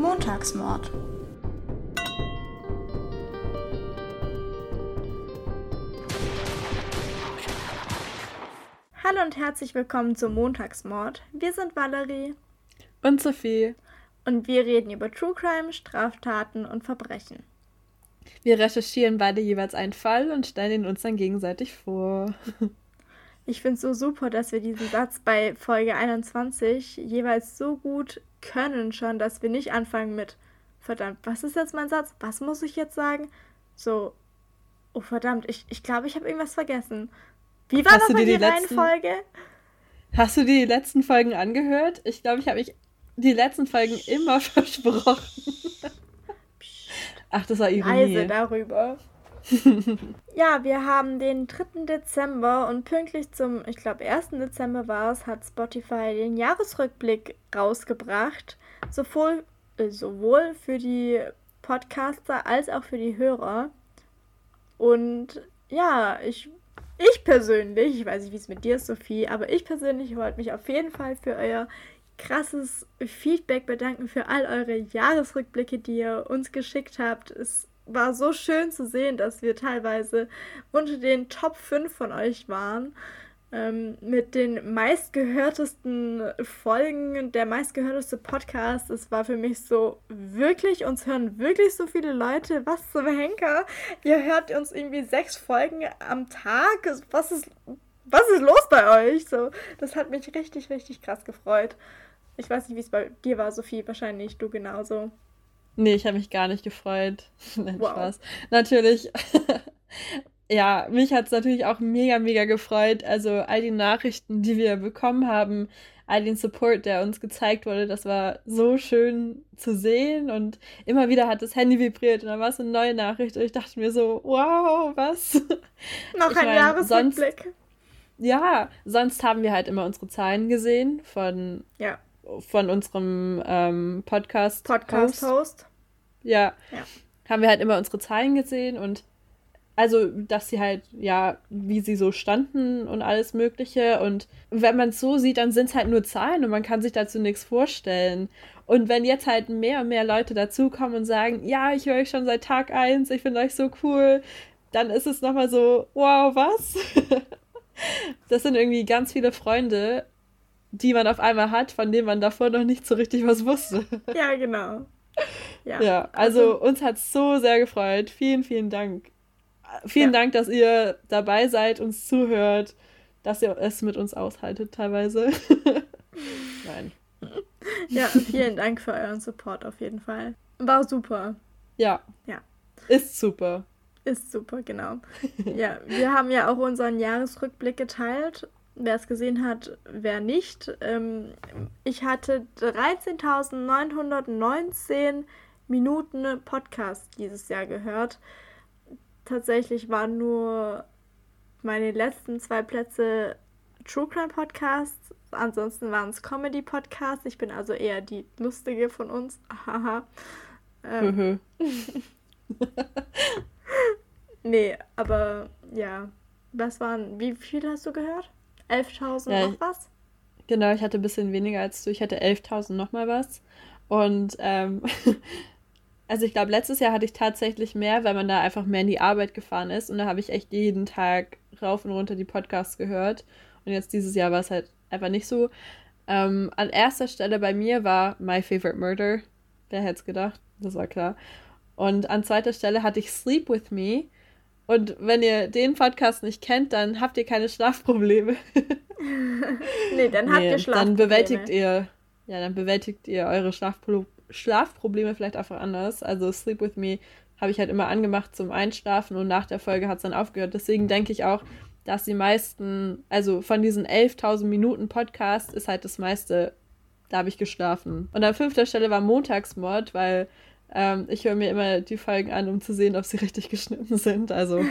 Montagsmord. Hallo und herzlich willkommen zum Montagsmord. Wir sind Valerie und Sophie und wir reden über True Crime, Straftaten und Verbrechen. Wir recherchieren beide jeweils einen Fall und stellen ihn uns dann gegenseitig vor. Ich finde es so super, dass wir diesen Satz bei Folge 21 jeweils so gut können schon, dass wir nicht anfangen mit verdammt, was ist jetzt mein Satz? Was muss ich jetzt sagen? So, oh verdammt, ich glaube, ich, glaub, ich habe irgendwas vergessen. Wie war nochmal die, die Reihenfolge? Hast du die letzten Folgen angehört? Ich glaube, ich habe mich die letzten Folgen immer versprochen. Ach, das war Ironie. Leise darüber. ja, wir haben den 3. Dezember und pünktlich zum, ich glaube, 1. Dezember war es, hat Spotify den Jahresrückblick rausgebracht. Sowohl, äh, sowohl für die Podcaster als auch für die Hörer. Und ja, ich, ich persönlich, ich weiß nicht, wie es mit dir ist, Sophie, aber ich persönlich wollte mich auf jeden Fall für euer krasses Feedback bedanken, für all eure Jahresrückblicke, die ihr uns geschickt habt. Es war so schön zu sehen, dass wir teilweise unter den Top 5 von euch waren. Ähm, mit den meistgehörtesten Folgen, der meistgehörteste Podcast. Es war für mich so wirklich, uns hören wirklich so viele Leute. Was zum Henker? Ihr hört uns irgendwie sechs Folgen am Tag. Was ist, was ist los bei euch? So, das hat mich richtig, richtig krass gefreut. Ich weiß nicht, wie es bei dir war, Sophie. Wahrscheinlich du genauso. Nee, ich habe mich gar nicht gefreut. Nein, wow. Spaß. Natürlich. ja, mich hat es natürlich auch mega, mega gefreut. Also all die Nachrichten, die wir bekommen haben, all den Support, der uns gezeigt wurde, das war so schön zu sehen. Und immer wieder hat das Handy vibriert und dann war es eine neue Nachricht. Und ich dachte mir so, wow, was? Noch ich ein mein, Jahresrückblick. Sonst, ja, sonst haben wir halt immer unsere Zahlen gesehen von ja von unserem ähm, Podcast. Podcast-Host. Ja. ja. Haben wir halt immer unsere Zahlen gesehen und also, dass sie halt, ja, wie sie so standen und alles Mögliche. Und wenn man es so sieht, dann sind es halt nur Zahlen und man kann sich dazu nichts vorstellen. Und wenn jetzt halt mehr und mehr Leute dazukommen und sagen, ja, ich höre euch schon seit Tag 1, ich finde euch so cool, dann ist es nochmal so, wow, was? das sind irgendwie ganz viele Freunde, die man auf einmal hat, von denen man davor noch nicht so richtig was wusste. Ja, genau. Ja, ja also, also uns hat es so sehr gefreut. Vielen, vielen Dank. Vielen ja. Dank, dass ihr dabei seid, uns zuhört, dass ihr es mit uns aushaltet teilweise. Nein. Ja, vielen Dank für euren Support auf jeden Fall. War super. Ja. Ja. Ist super. Ist super, genau. Ja, wir haben ja auch unseren Jahresrückblick geteilt wer es gesehen hat, wer nicht. Ähm, ich hatte 13.919 Minuten Podcast dieses Jahr gehört. Tatsächlich waren nur meine letzten zwei Plätze True Crime Podcasts. Ansonsten waren es Comedy Podcasts. Ich bin also eher die lustige von uns. Haha. ähm. Mhm. nee, aber ja. Was waren, wie viel hast du gehört? 11.000 ja, noch was? Genau, ich hatte ein bisschen weniger als du. Ich hatte 11.000 noch mal was. Und ähm, also ich glaube, letztes Jahr hatte ich tatsächlich mehr, weil man da einfach mehr in die Arbeit gefahren ist. Und da habe ich echt jeden Tag rauf und runter die Podcasts gehört. Und jetzt dieses Jahr war es halt einfach nicht so. Ähm, an erster Stelle bei mir war My Favorite Murder. Wer hätte es gedacht? Das war klar. Und an zweiter Stelle hatte ich Sleep With Me. Und wenn ihr den Podcast nicht kennt, dann habt ihr keine Schlafprobleme. nee, dann habt nee, ihr Schlafprobleme. Dann bewältigt ihr, ja, dann bewältigt ihr eure Schlafpro Schlafprobleme vielleicht einfach anders. Also Sleep With Me habe ich halt immer angemacht zum Einschlafen und nach der Folge hat es dann aufgehört. Deswegen denke ich auch, dass die meisten, also von diesen 11.000 Minuten Podcast ist halt das meiste, da habe ich geschlafen. Und an fünfter Stelle war Montagsmord, weil ähm, ich höre mir immer die Folgen an, um zu sehen, ob sie richtig geschnitten sind. Also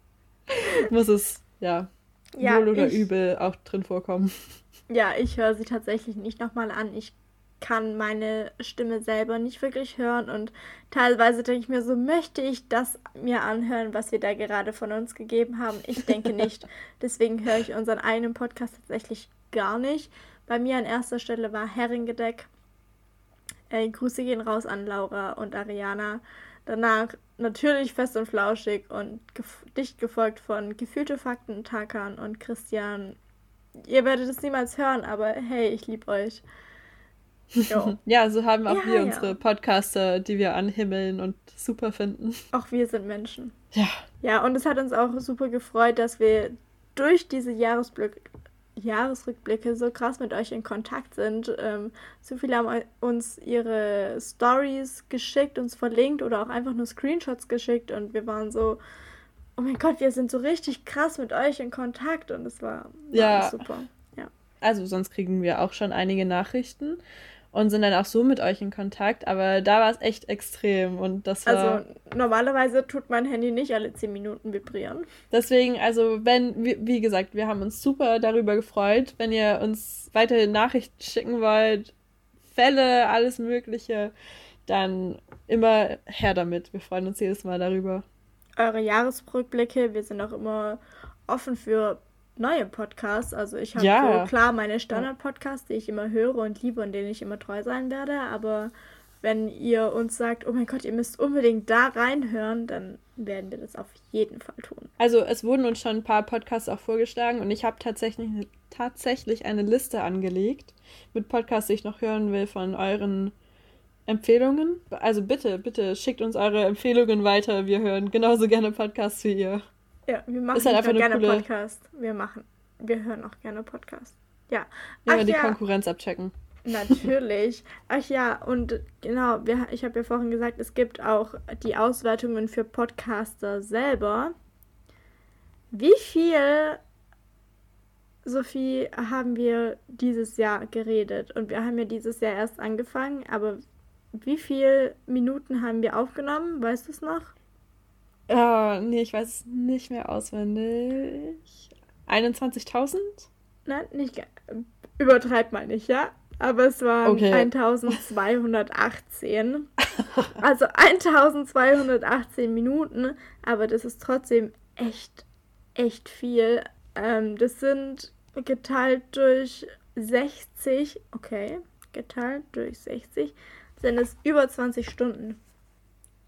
muss es, ja, ja wohl oder ich, übel auch drin vorkommen. Ja, ich höre sie tatsächlich nicht nochmal an. Ich kann meine Stimme selber nicht wirklich hören und teilweise denke ich mir so, möchte ich das mir anhören, was wir da gerade von uns gegeben haben? Ich denke nicht. Deswegen höre ich unseren eigenen Podcast tatsächlich gar nicht. Bei mir an erster Stelle war Herringedeck Ey, Grüße gehen raus an Laura und Ariana. Danach natürlich fest und flauschig und gef dicht gefolgt von gefühlte Fakten, Takan und Christian. Ihr werdet es niemals hören, aber hey, ich liebe euch. ja, so haben auch ja, wir ja. unsere Podcaster, die wir anhimmeln und super finden. Auch wir sind Menschen. Ja. Ja, und es hat uns auch super gefreut, dass wir durch diese Jahresblick Jahresrückblicke so krass mit euch in Kontakt sind. Ähm, so viele haben uns ihre Stories geschickt, uns verlinkt oder auch einfach nur Screenshots geschickt und wir waren so, oh mein Gott, wir sind so richtig krass mit euch in Kontakt und es war, war ja. super. Ja. Also sonst kriegen wir auch schon einige Nachrichten und sind dann auch so mit euch in Kontakt, aber da war es echt extrem und das war... Also normalerweise tut mein Handy nicht alle 10 Minuten vibrieren. Deswegen, also wenn, wie, wie gesagt, wir haben uns super darüber gefreut, wenn ihr uns weiterhin Nachrichten schicken wollt, Fälle, alles mögliche, dann immer her damit. Wir freuen uns jedes Mal darüber. Eure Jahresrückblicke, wir sind auch immer offen für neue Podcasts. Also ich habe ja. so klar meine Standard-Podcasts, die ich immer höre und liebe und denen ich immer treu sein werde. Aber wenn ihr uns sagt, oh mein Gott, ihr müsst unbedingt da reinhören, dann werden wir das auf jeden Fall tun. Also es wurden uns schon ein paar Podcasts auch vorgeschlagen und ich habe tatsächlich, tatsächlich eine Liste angelegt mit Podcasts, die ich noch hören will von euren Empfehlungen. Also bitte, bitte schickt uns eure Empfehlungen weiter. Wir hören genauso gerne Podcasts wie ihr. Ja, wir machen halt einfach gerne coole... Podcast. Wir machen, wir hören auch gerne Podcast. Ja. Ja, Ach, die ja. Konkurrenz abchecken. Natürlich. Ach ja, und genau, wir, ich habe ja vorhin gesagt, es gibt auch die Auswertungen für Podcaster selber. Wie viel, Sophie, haben wir dieses Jahr geredet? Und wir haben ja dieses Jahr erst angefangen, aber wie viele Minuten haben wir aufgenommen? Weißt du es noch? Uh, nee, ich weiß es nicht mehr auswendig. 21.000? Nein, nicht. Übertreib mal nicht, ja? Aber es waren okay. 1218. also 1218 Minuten, aber das ist trotzdem echt, echt viel. Ähm, das sind geteilt durch 60, okay, geteilt durch 60, sind es über 20 Stunden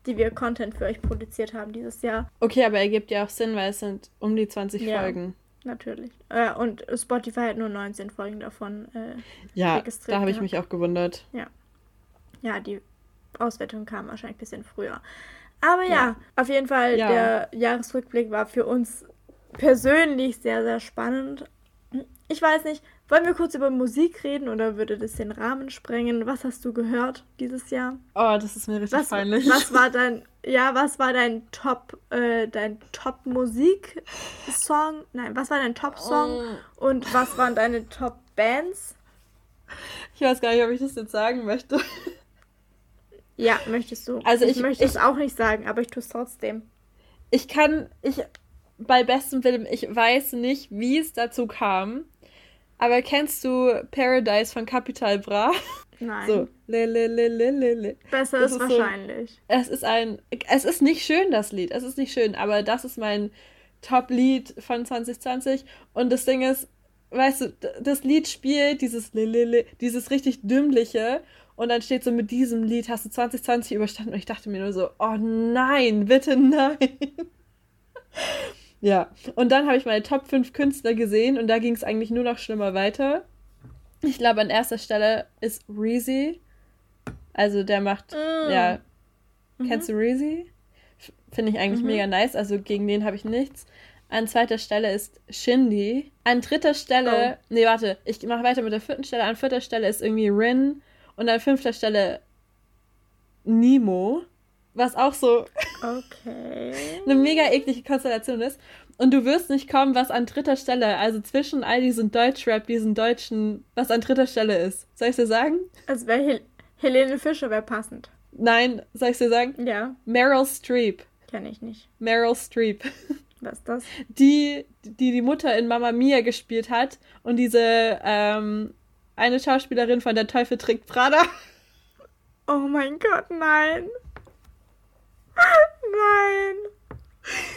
die wir Content für euch produziert haben dieses Jahr. Okay, aber ergibt ja auch Sinn, weil es sind um die 20 ja, Folgen. Natürlich. Äh, und Spotify hat nur 19 Folgen davon äh, ja, registriert. Ja, da habe ich mich auch gewundert. Ja. Ja, die Auswertung kam wahrscheinlich ein bisschen früher. Aber ja, ja auf jeden Fall, ja. der Jahresrückblick war für uns persönlich sehr, sehr spannend. Ich weiß nicht, wollen wir kurz über Musik reden oder würde das den Rahmen sprengen? Was hast du gehört dieses Jahr? Oh, das ist mir richtig was, peinlich. Was war dein, ja, was war dein Top, äh, dein Top Musik Song? Nein, was war dein Top Song? Oh. Und was waren deine Top Bands? Ich weiß gar nicht, ob ich das jetzt sagen möchte. Ja, möchtest du. Also ich, ich möchte es auch nicht sagen, aber ich tue es trotzdem. Ich kann, ich, bei bestem Willen, ich weiß nicht, wie es dazu kam. Aber kennst du Paradise von Capital Bra? Nein. So. Le, le, le, le, le, le. Besser das ist, wahrscheinlich. So, es ist ein. Es ist nicht schön, das Lied. Es ist nicht schön, aber das ist mein Top-Lied von 2020. Und das Ding ist, weißt du, das Lied spielt dieses le, le, le, dieses richtig dümmliche. Und dann steht so, mit diesem Lied hast du 2020 überstanden. Und ich dachte mir nur so, oh nein, bitte nein. Ja, und dann habe ich meine Top 5 Künstler gesehen und da ging es eigentlich nur noch schlimmer weiter. Ich glaube, an erster Stelle ist Reezy. Also der macht, mm. ja, mhm. kennst du Reezy? Finde ich eigentlich mhm. mega nice, also gegen den habe ich nichts. An zweiter Stelle ist Shindy. An dritter Stelle, oh. nee, warte, ich mache weiter mit der vierten Stelle. An vierter Stelle ist irgendwie Rin und an fünfter Stelle Nemo was auch so okay. eine mega eklige Konstellation ist. Und du wirst nicht kommen, was an dritter Stelle, also zwischen all diesen Deutschrap, diesen Deutschen, was an dritter Stelle ist. Soll ich dir sagen? Also wäre Hel Helene Fischer wäre passend. Nein, soll ich dir sagen? Ja. Meryl Streep. Kenn ich nicht. Meryl Streep. Was ist das? Die, die die Mutter in Mama Mia gespielt hat und diese ähm, eine Schauspielerin von Der Teufel trägt Prada. Oh mein Gott, nein. Nein.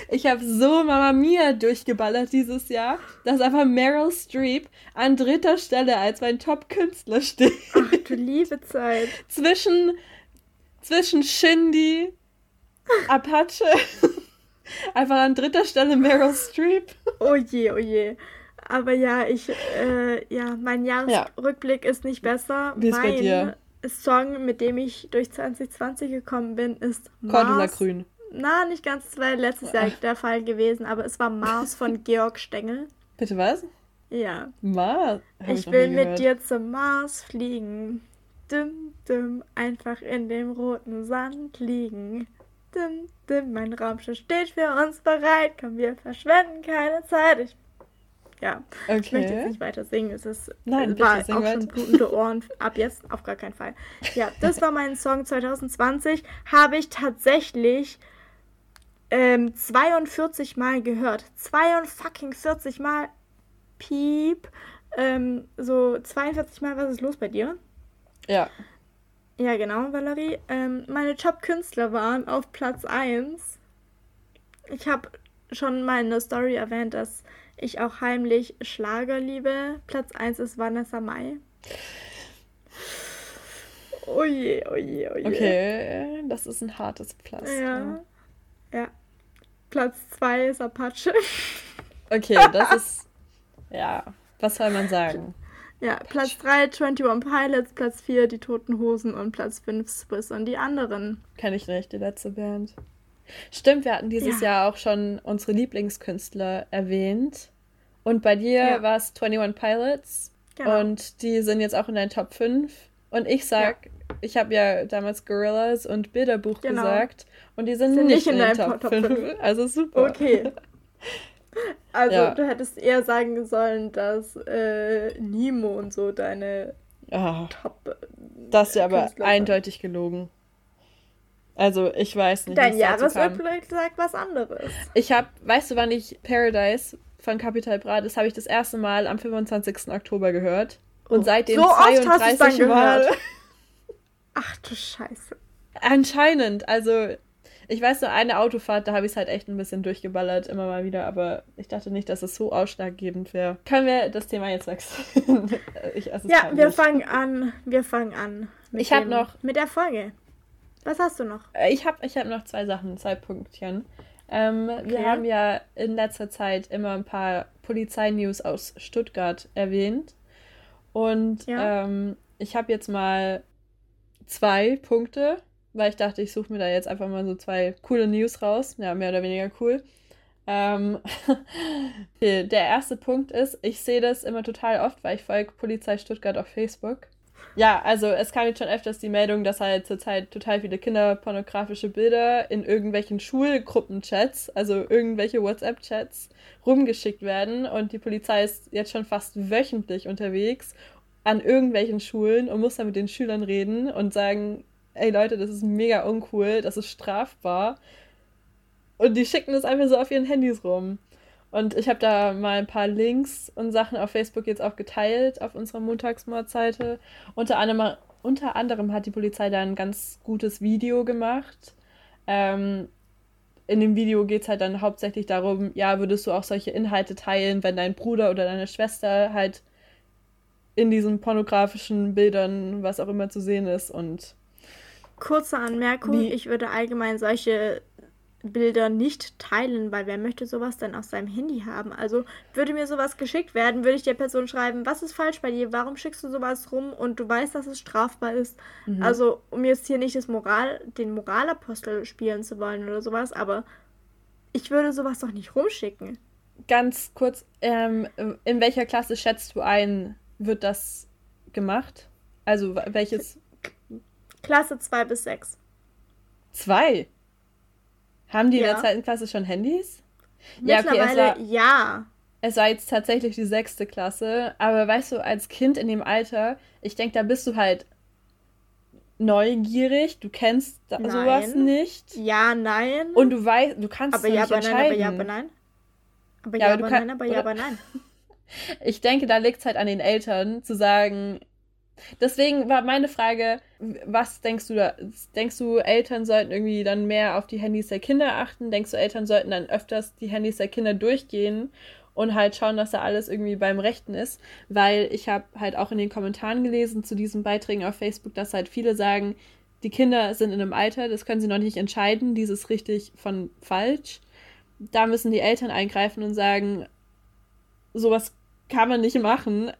Ich habe so Mama Mia durchgeballert dieses Jahr, dass einfach Meryl Streep an dritter Stelle als mein Top-Künstler steht. Ach du liebe Zeit. zwischen, zwischen Shindy, Apache, einfach an dritter Stelle Meryl Streep. Oh je, oh je. Aber ja, ich, äh, ja, mein Jahresrückblick ja. ist nicht besser. Wie ist mein bei dir? Song, mit dem ich durch 2020 gekommen bin, ist Cordula Grün. Na, nicht ganz, das war letztes Jahr der Fall gewesen, aber es war Mars von Georg Stengel. Bitte was? Ja. Mars? ich, ich will mit dir zum Mars fliegen. Dim, dim, einfach in dem roten Sand liegen. Dim, dim, mein Raumschiff steht für uns bereit. Komm, wir verschwenden keine Zeit. Ich ja, okay. ich möchte jetzt nicht weiter singen. Es ist Nein, war auch schon blutende Ohren. Ab jetzt auf gar keinen Fall. Ja, das war mein Song 2020. Habe ich tatsächlich ähm, 42 Mal gehört. 42 Mal. Piep. Ähm, so 42 Mal, was ist los bei dir? Ja. Ja, genau, Valerie. Ähm, meine Top-Künstler waren auf Platz 1. Ich habe schon mal in der Story erwähnt, dass ich auch heimlich Schlager liebe. Platz 1 ist Vanessa Mai. Oje, oje, oje. Okay, das ist ein hartes Pflaster. Ja. Ja. Platz 2 ist Apache. Okay, das ist. Ja, was soll man sagen? Ja, Platz 3 21 Pilots, Platz 4 die Toten Hosen und Platz 5 Swiss und die anderen. Kenn ich nicht, die letzte Band. Stimmt, wir hatten dieses ja. Jahr auch schon unsere Lieblingskünstler erwähnt. Und bei dir ja. war es 21 Pilots. Genau. Und die sind jetzt auch in deinen Top 5. Und ich sag, ja. ich habe ja damals Gorillas und Bilderbuch genau. gesagt. Und die sind, sind nicht, in, in deinem Top, Top 5. 5. Also super. Okay. Also ja. du hättest eher sagen sollen, dass äh, Nemo und so deine oh, Top. Äh, das ist ja aber eindeutig gelogen. Also ich weiß nicht. Dein Jahresrückblick sagt was anderes. Ich habe, weißt du, wann ich Paradise von Capital Bra, das habe ich das erste Mal am 25. Oktober gehört. Und oh, seitdem so 32 Mal. Ach du Scheiße. Anscheinend, also ich weiß nur eine Autofahrt, da habe ich es halt echt ein bisschen durchgeballert, immer mal wieder, aber ich dachte nicht, dass es so ausschlaggebend wäre. Können wir das Thema jetzt wechseln? ich, ja, wir fangen an. Wir fangen an. ich habe noch. Mit der Folge. Was hast du noch? Äh, ich habe ich hab noch zwei Sachen, zwei Punktchen. Ähm, okay. Wir haben ja in letzter Zeit immer ein paar Polizeinews aus Stuttgart erwähnt. Und ja. ähm, ich habe jetzt mal zwei Punkte, weil ich dachte, ich suche mir da jetzt einfach mal so zwei coole News raus. Ja, mehr oder weniger cool. Ähm, der erste Punkt ist, ich sehe das immer total oft, weil ich folge Polizei Stuttgart auf Facebook. Ja, also es kam jetzt schon öfters die Meldung, dass halt zurzeit total viele kinderpornografische Bilder in irgendwelchen Schulgruppenchats, also irgendwelche WhatsApp-Chats, rumgeschickt werden. Und die Polizei ist jetzt schon fast wöchentlich unterwegs an irgendwelchen Schulen und muss dann mit den Schülern reden und sagen, ey Leute, das ist mega uncool, das ist strafbar. Und die schicken das einfach so auf ihren Handys rum. Und ich habe da mal ein paar Links und Sachen auf Facebook jetzt auch geteilt auf unserer Montagsmordseite. Unter anderem, unter anderem hat die Polizei da ein ganz gutes Video gemacht. Ähm, in dem Video geht es halt dann hauptsächlich darum, ja, würdest du auch solche Inhalte teilen, wenn dein Bruder oder deine Schwester halt in diesen pornografischen Bildern, was auch immer zu sehen ist und Kurze Anmerkung, wie? ich würde allgemein solche Bilder nicht teilen, weil wer möchte sowas denn auf seinem Handy haben? Also würde mir sowas geschickt werden, würde ich der Person schreiben, was ist falsch bei dir? Warum schickst du sowas rum und du weißt, dass es strafbar ist? Mhm. Also um jetzt hier nicht das Moral, den Moralapostel spielen zu wollen oder sowas, aber ich würde sowas doch nicht rumschicken. Ganz kurz, ähm, in welcher Klasse schätzt du ein, wird das gemacht? Also welches? Klasse 2 bis 6. 2? Haben die ja. in der zweiten Klasse schon Handys? Mittlerweile ja, okay, war, ja. Es war jetzt tatsächlich die sechste Klasse, aber weißt du, als Kind in dem Alter, ich denke, da bist du halt neugierig, du kennst nein. sowas nicht. Ja, nein. Und du weißt, du kannst aber ja, aber nein, aber ja, aber nein. Aber ja, ja aber, aber nein, aber ja, aber nein. ich denke, da liegt es halt an den Eltern zu sagen, Deswegen war meine Frage, was denkst du da? Denkst du, Eltern sollten irgendwie dann mehr auf die Handys der Kinder achten? Denkst du, Eltern sollten dann öfters die Handys der Kinder durchgehen und halt schauen, dass da alles irgendwie beim Rechten ist? Weil ich habe halt auch in den Kommentaren gelesen zu diesen Beiträgen auf Facebook, dass halt viele sagen, die Kinder sind in einem Alter, das können sie noch nicht entscheiden, dieses richtig von falsch. Da müssen die Eltern eingreifen und sagen, sowas kann man nicht machen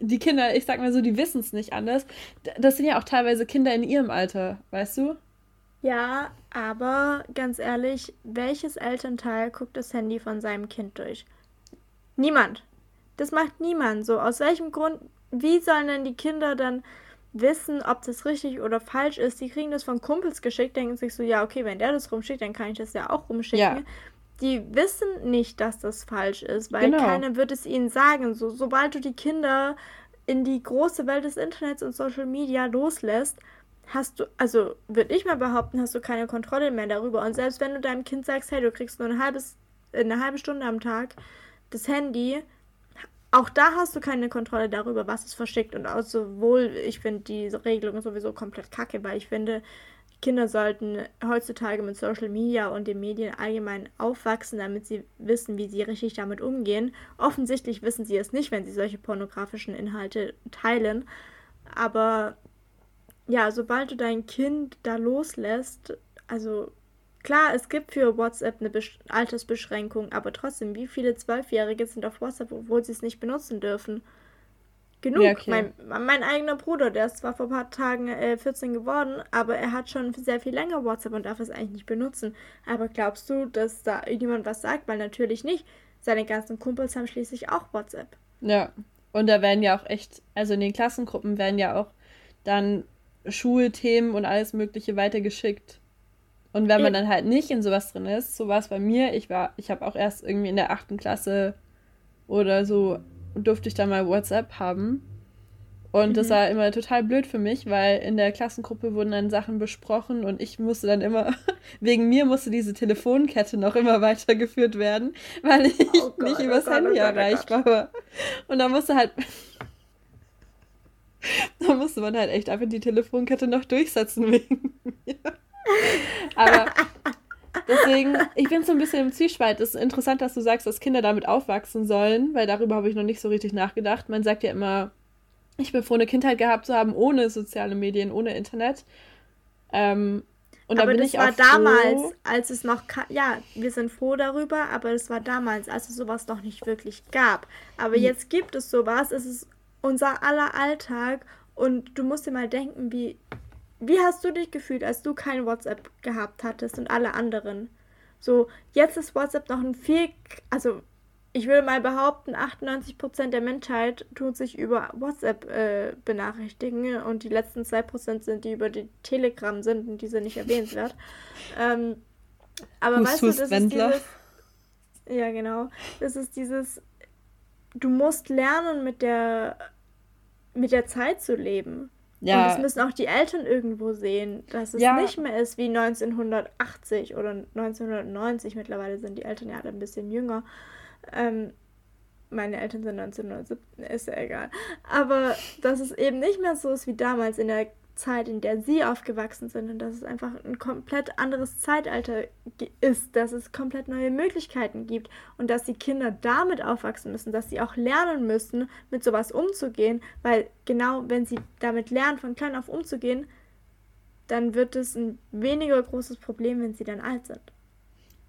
die Kinder, ich sag mal so, die wissen es nicht anders. Das sind ja auch teilweise Kinder in ihrem Alter, weißt du? Ja, aber ganz ehrlich, welches Elternteil guckt das Handy von seinem Kind durch? Niemand. Das macht niemand so. Aus welchem Grund? Wie sollen denn die Kinder dann wissen, ob das richtig oder falsch ist? Die kriegen das von Kumpels geschickt, denken sich so, ja, okay, wenn der das rumschickt, dann kann ich das ja auch rumschicken. Ja die wissen nicht, dass das falsch ist, weil genau. keiner wird es ihnen sagen. So, sobald du die Kinder in die große Welt des Internets und Social Media loslässt, hast du, also würde ich mal behaupten, hast du keine Kontrolle mehr darüber. Und selbst wenn du deinem Kind sagst, hey, du kriegst nur ein halbes, eine halbe Stunde am Tag das Handy, auch da hast du keine Kontrolle darüber, was es verschickt. Und auch sowohl, ich finde die Regelung sowieso komplett kacke, weil ich finde, Kinder sollten heutzutage mit Social Media und den Medien allgemein aufwachsen, damit sie wissen, wie sie richtig damit umgehen. Offensichtlich wissen sie es nicht, wenn sie solche pornografischen Inhalte teilen. Aber ja, sobald du dein Kind da loslässt, also klar, es gibt für WhatsApp eine Besch Altersbeschränkung, aber trotzdem, wie viele Zwölfjährige sind auf WhatsApp, obwohl sie es nicht benutzen dürfen? Genug. Ja, okay. mein, mein eigener Bruder, der ist zwar vor ein paar Tagen äh, 14 geworden, aber er hat schon sehr viel länger WhatsApp und darf es eigentlich nicht benutzen. Aber glaubst du, dass da irgendjemand was sagt? Weil natürlich nicht. Seine ganzen Kumpels haben schließlich auch WhatsApp. Ja, und da werden ja auch echt, also in den Klassengruppen werden ja auch dann Schulthemen und alles Mögliche weitergeschickt. Und wenn man dann halt nicht in sowas drin ist, so war es bei mir, ich war, ich habe auch erst irgendwie in der achten Klasse oder so durfte ich da mal WhatsApp haben. Und mhm. das war immer total blöd für mich, weil in der Klassengruppe wurden dann Sachen besprochen und ich musste dann immer, wegen mir musste diese Telefonkette noch immer weitergeführt werden, weil ich oh Gott, nicht übers oh Handy oh erreichbar war. Und da musste halt, da musste man halt echt einfach die Telefonkette noch durchsetzen wegen mir. Aber Deswegen, ich bin so ein bisschen im Zwiespalt. Es ist interessant, dass du sagst, dass Kinder damit aufwachsen sollen, weil darüber habe ich noch nicht so richtig nachgedacht. Man sagt ja immer, ich bin froh, eine Kindheit gehabt zu haben ohne soziale Medien, ohne Internet. Ähm, und aber da das war damals, froh. als es noch, ja, wir sind froh darüber, aber es war damals, als es sowas noch nicht wirklich gab. Aber hm. jetzt gibt es sowas, es ist unser aller Alltag und du musst dir mal denken, wie wie hast du dich gefühlt, als du kein WhatsApp gehabt hattest und alle anderen? So, jetzt ist WhatsApp noch ein viel, also ich würde mal behaupten, 98% der Menschheit tut sich über WhatsApp äh, benachrichtigen und die letzten 2% sind, die über die Telegram sind und diese nicht erwähnenswert. ähm, aber Hust, weißt du, das Wendler. ist dieses, ja genau, das ist dieses, du musst lernen mit der, mit der Zeit zu leben. Ja. Und das müssen auch die Eltern irgendwo sehen, dass es ja. nicht mehr ist wie 1980 oder 1990. Mittlerweile sind die Eltern ja alle ein bisschen jünger. Ähm, meine Eltern sind 1917, ist ja egal. Aber dass es eben nicht mehr so ist wie damals in der Zeit, in der sie aufgewachsen sind und dass es einfach ein komplett anderes Zeitalter ist, dass es komplett neue Möglichkeiten gibt und dass die Kinder damit aufwachsen müssen, dass sie auch lernen müssen, mit sowas umzugehen, weil genau wenn sie damit lernen, von klein auf umzugehen, dann wird es ein weniger großes Problem, wenn sie dann alt sind.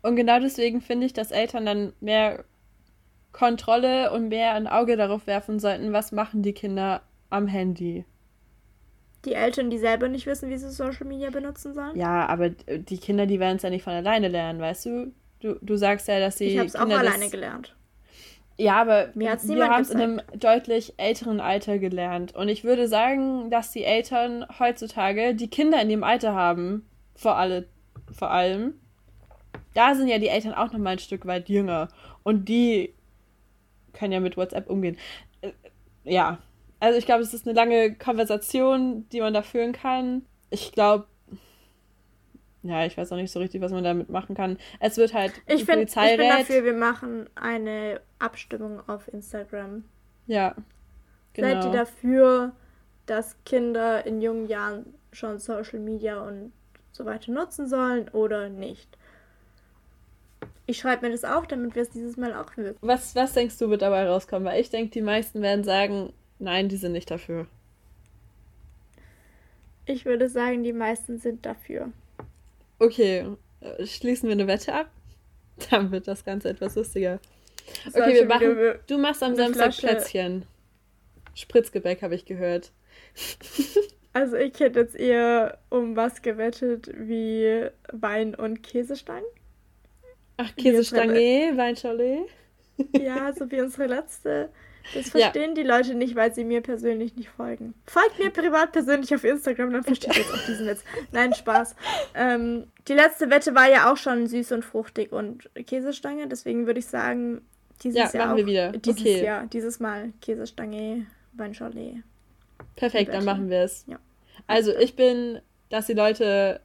Und genau deswegen finde ich, dass Eltern dann mehr Kontrolle und mehr ein Auge darauf werfen sollten, was machen die Kinder am Handy. Die Eltern, die selber nicht wissen, wie sie Social Media benutzen sollen? Ja, aber die Kinder, die werden es ja nicht von alleine lernen, weißt du? Du, du sagst ja, dass sie. Ich habe es auch alleine gelernt. Ja, aber wir haben es in einem deutlich älteren Alter gelernt. Und ich würde sagen, dass die Eltern heutzutage, die Kinder in dem Alter haben, vor, alle, vor allem, da sind ja die Eltern auch noch mal ein Stück weit jünger. Und die können ja mit WhatsApp umgehen. Äh, ja, also ich glaube, es ist eine lange Konversation, die man da führen kann. Ich glaube, ja, ich weiß auch nicht so richtig, was man damit machen kann. Es wird halt ich find, Ich bin dafür, wir machen eine Abstimmung auf Instagram. Ja. Genau. Seid ihr dafür, dass Kinder in jungen Jahren schon Social Media und so weiter nutzen sollen oder nicht. Ich schreibe mir das auf, damit wir es dieses Mal auch mögen. Was, was denkst du, wird dabei rauskommen? Weil ich denke, die meisten werden sagen, nein, die sind nicht dafür. Ich würde sagen, die meisten sind dafür. Okay, äh, schließen wir eine Wette ab? Dann wird das Ganze etwas lustiger. Okay, wir machen. Du machst am Samstag Flasche. Plätzchen. Spritzgebäck habe ich gehört. Also ich hätte jetzt eher um was gewettet wie Wein und Käsestangen. Ach, Käsestange, Weinschorle. Ja, so wie unsere letzte. Das verstehen ja. die Leute nicht, weil sie mir persönlich nicht folgen. Folgt mir privat persönlich auf Instagram, dann versteht ihr jetzt auch diesen Witz. Nein, Spaß. Ähm, die letzte Wette war ja auch schon süß und fruchtig und Käsestange, deswegen würde ich sagen, dieses ja, Jahr machen wir wieder. Dieses okay. Jahr, dieses Mal Käsestange, Weinschorle. Perfekt, dann machen wir es. Ja. Also ich bin, dass die Leute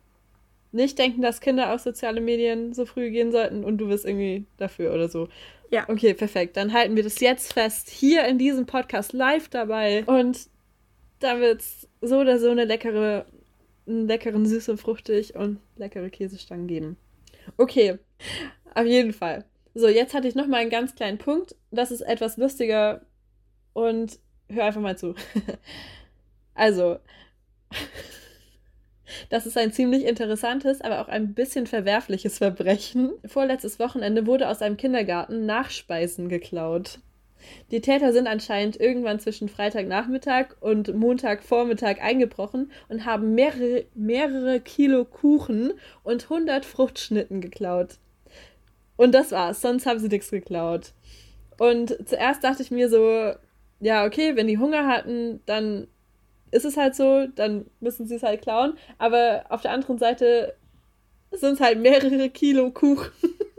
nicht denken, dass Kinder auf soziale Medien so früh gehen sollten und du bist irgendwie dafür oder so. Ja. Okay, perfekt. Dann halten wir das jetzt fest, hier in diesem Podcast live dabei. Und da wird es so oder so eine leckere, einen leckeren süß und fruchtig und leckere Käsestangen geben. Okay, auf jeden Fall. So, jetzt hatte ich noch mal einen ganz kleinen Punkt. Das ist etwas lustiger und hör einfach mal zu. also, das ist ein ziemlich interessantes, aber auch ein bisschen verwerfliches Verbrechen. Vorletztes Wochenende wurde aus einem Kindergarten Nachspeisen geklaut. Die Täter sind anscheinend irgendwann zwischen Freitagnachmittag und Montagvormittag eingebrochen und haben mehrere, mehrere Kilo Kuchen und 100 Fruchtschnitten geklaut. Und das war's, sonst haben sie nichts geklaut. Und zuerst dachte ich mir so, ja, okay, wenn die Hunger hatten, dann ist es halt so, dann müssen sie es halt klauen. Aber auf der anderen Seite sind es halt mehrere Kilo Kuchen.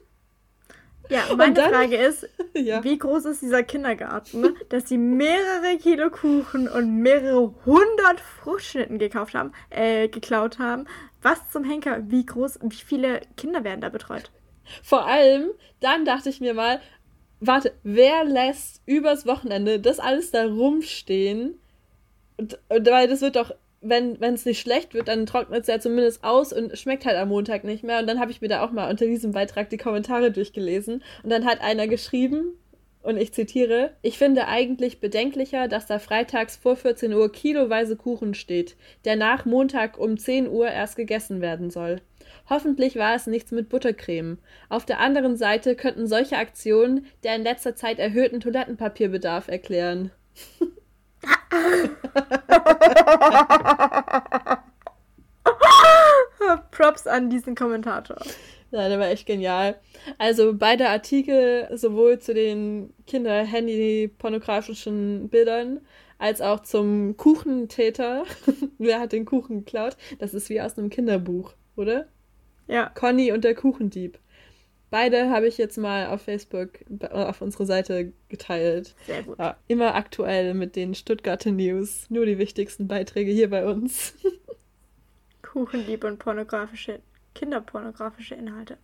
Ja, meine dann, Frage ist, ja. wie groß ist dieser Kindergarten, dass sie mehrere Kilo Kuchen und mehrere hundert Fruchtschnitten gekauft haben, äh, geklaut haben? Was zum Henker? Wie groß, wie viele Kinder werden da betreut? Vor allem, dann dachte ich mir mal, warte, wer lässt übers Wochenende das alles da rumstehen? Und, weil das wird doch, wenn es nicht schlecht wird, dann trocknet es ja zumindest aus und schmeckt halt am Montag nicht mehr. Und dann habe ich mir da auch mal unter diesem Beitrag die Kommentare durchgelesen. Und dann hat einer geschrieben, und ich zitiere, ich finde eigentlich bedenklicher, dass da freitags vor 14 Uhr kiloweise Kuchen steht, der nach Montag um 10 Uhr erst gegessen werden soll. Hoffentlich war es nichts mit Buttercreme. Auf der anderen Seite könnten solche Aktionen der in letzter Zeit erhöhten Toilettenpapierbedarf erklären. Props an diesen Kommentator. Ja, der war echt genial. Also beide Artikel, sowohl zu den Kinder-Handy-pornografischen Bildern, als auch zum Kuchentäter. Wer hat den Kuchen geklaut? Das ist wie aus einem Kinderbuch, oder? Ja. Conny und der Kuchendieb. Beide habe ich jetzt mal auf Facebook auf unsere Seite geteilt. Sehr gut. Ja, immer aktuell mit den Stuttgarter News. Nur die wichtigsten Beiträge hier bei uns. Kuchenlieb und pornografische, kinderpornografische Inhalte.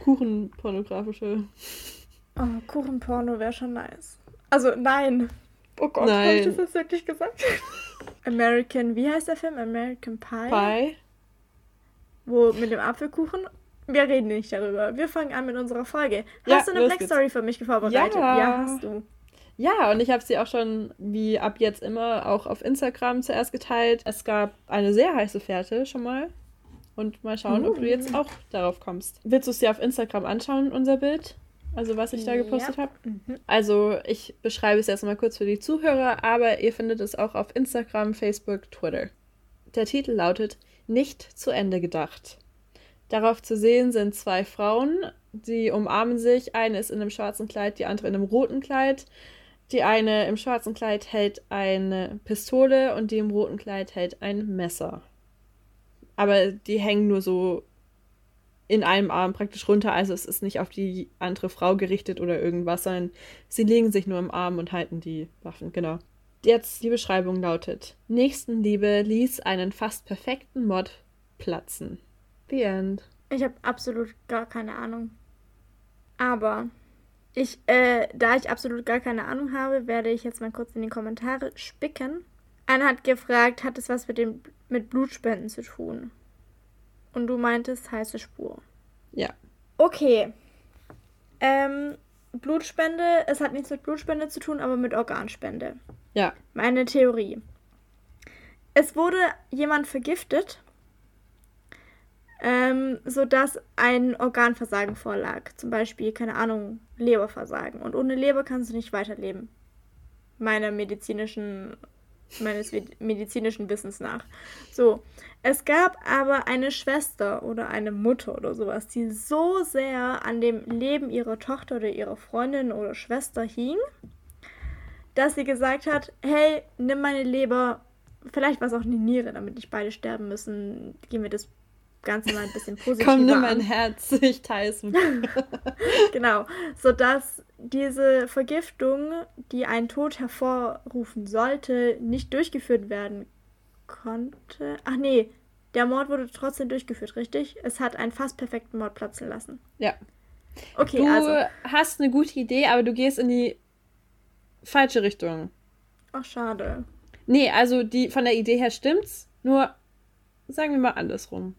Kuchenpornografische. Oh, Kuchenporno wäre schon nice. Also nein. Oh Gott, habe ich das jetzt wirklich gesagt? American, wie heißt der Film? American Pie? Pie. Wo mit dem Apfelkuchen wir reden nicht darüber. Wir fangen an mit unserer Folge. Hast ja, du eine Black Story für mich vorbereitet? Ja. ja, hast du. Ja, und ich habe sie auch schon, wie ab jetzt immer, auch auf Instagram zuerst geteilt. Es gab eine sehr heiße Fährte schon mal. Und mal schauen, uh. ob du jetzt uh. auch darauf kommst. Willst du es dir auf Instagram anschauen, unser Bild? Also was ich da gepostet ja. habe? Mhm. Also ich beschreibe es erstmal kurz für die Zuhörer, aber ihr findet es auch auf Instagram, Facebook, Twitter. Der Titel lautet Nicht zu Ende gedacht. Darauf zu sehen sind zwei Frauen, die umarmen sich. Eine ist in einem schwarzen Kleid, die andere in einem roten Kleid. Die eine im schwarzen Kleid hält eine Pistole und die im roten Kleid hält ein Messer. Aber die hängen nur so in einem Arm praktisch runter, also es ist nicht auf die andere Frau gerichtet oder irgendwas, sondern sie legen sich nur im Arm und halten die Waffen, genau. Jetzt die Beschreibung lautet: Nächstenliebe ließ einen fast perfekten Mod platzen. The End. Ich habe absolut gar keine Ahnung. Aber ich, äh, da ich absolut gar keine Ahnung habe, werde ich jetzt mal kurz in die Kommentare spicken. Einer hat gefragt, hat es was mit dem mit Blutspenden zu tun? Und du meintest heiße Spur. Ja. Okay. Ähm, Blutspende, es hat nichts mit Blutspende zu tun, aber mit Organspende. Ja. Meine Theorie. Es wurde jemand vergiftet, ähm, sodass ein Organversagen vorlag. Zum Beispiel, keine Ahnung, Leberversagen. Und ohne Leber kannst du nicht weiterleben. Meiner medizinischen meines medizinischen Wissens nach. So, es gab aber eine Schwester oder eine Mutter oder sowas, die so sehr an dem Leben ihrer Tochter oder ihrer Freundin oder Schwester hing, dass sie gesagt hat, hey, nimm meine Leber, vielleicht war es auch eine Niere, damit nicht beide sterben müssen, gehen wir das Ganze mal ein bisschen positiver Komm, nimm mein Herz, ich teile es mit Genau, sodass diese Vergiftung, die einen Tod hervorrufen sollte, nicht durchgeführt werden konnte. Ach nee, der Mord wurde trotzdem durchgeführt, richtig? Es hat einen fast perfekten Mord platzen lassen. Ja. Okay, du also. hast eine gute Idee, aber du gehst in die falsche Richtung. Ach, schade. Nee, also die von der Idee her stimmt's, nur sagen wir mal andersrum.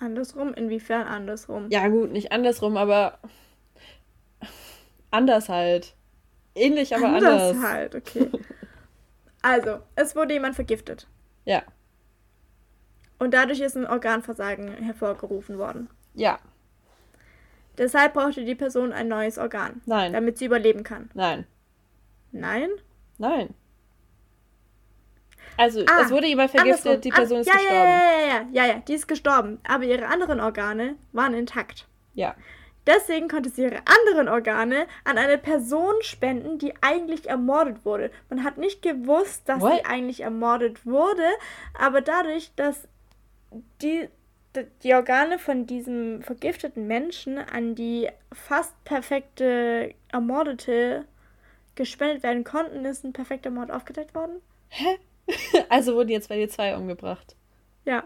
Andersrum? Inwiefern andersrum? Ja, gut, nicht andersrum, aber anders halt. Ähnlich, aber anders. Anders halt, okay. also, es wurde jemand vergiftet. Ja. Und dadurch ist ein Organversagen hervorgerufen worden. Ja. Deshalb brauchte die Person ein neues Organ. Nein. Damit sie überleben kann. Nein. Nein? Nein. Also, ah, es wurde jemand vergiftet, andersrum. die Person ah, ist ja, gestorben. Ja, ja, ja, ja, ja, die ist gestorben. Aber ihre anderen Organe waren intakt. Ja. Deswegen konnte sie ihre anderen Organe an eine Person spenden, die eigentlich ermordet wurde. Man hat nicht gewusst, dass What? sie eigentlich ermordet wurde, aber dadurch, dass die, die Organe von diesem vergifteten Menschen an die fast perfekte Ermordete gespendet werden konnten, ist ein perfekter Mord aufgedeckt worden. Hä? also wurden jetzt bei dir zwei umgebracht. Ja.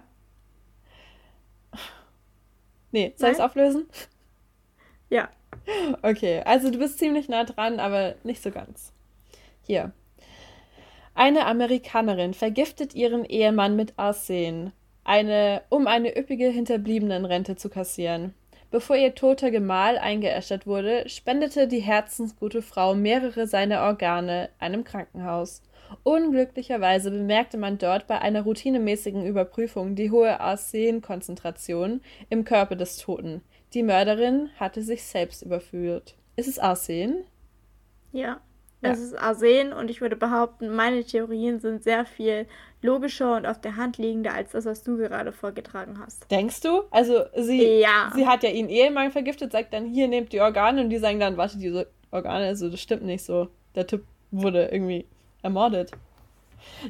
Nee, soll ich es auflösen? Ja. Okay, also du bist ziemlich nah dran, aber nicht so ganz. Hier. Eine Amerikanerin vergiftet ihren Ehemann mit Arsen, eine, um eine üppige Hinterbliebenenrente zu kassieren. Bevor ihr toter Gemahl eingeäschert wurde, spendete die herzensgute Frau mehrere seiner Organe einem Krankenhaus. Unglücklicherweise bemerkte man dort bei einer routinemäßigen Überprüfung die hohe Arsenkonzentration im Körper des Toten. Die Mörderin hatte sich selbst überführt. Ist es Arsen? Ja, ja, es ist Arsen und ich würde behaupten, meine Theorien sind sehr viel logischer und auf der Hand liegender als das, was du gerade vorgetragen hast. Denkst du? Also sie, ja. sie hat ja ihn Ehemann vergiftet, sagt dann, hier nehmt die Organe und die sagen dann, warte, diese Organe, also das stimmt nicht so. Der Typ wurde irgendwie ermordet.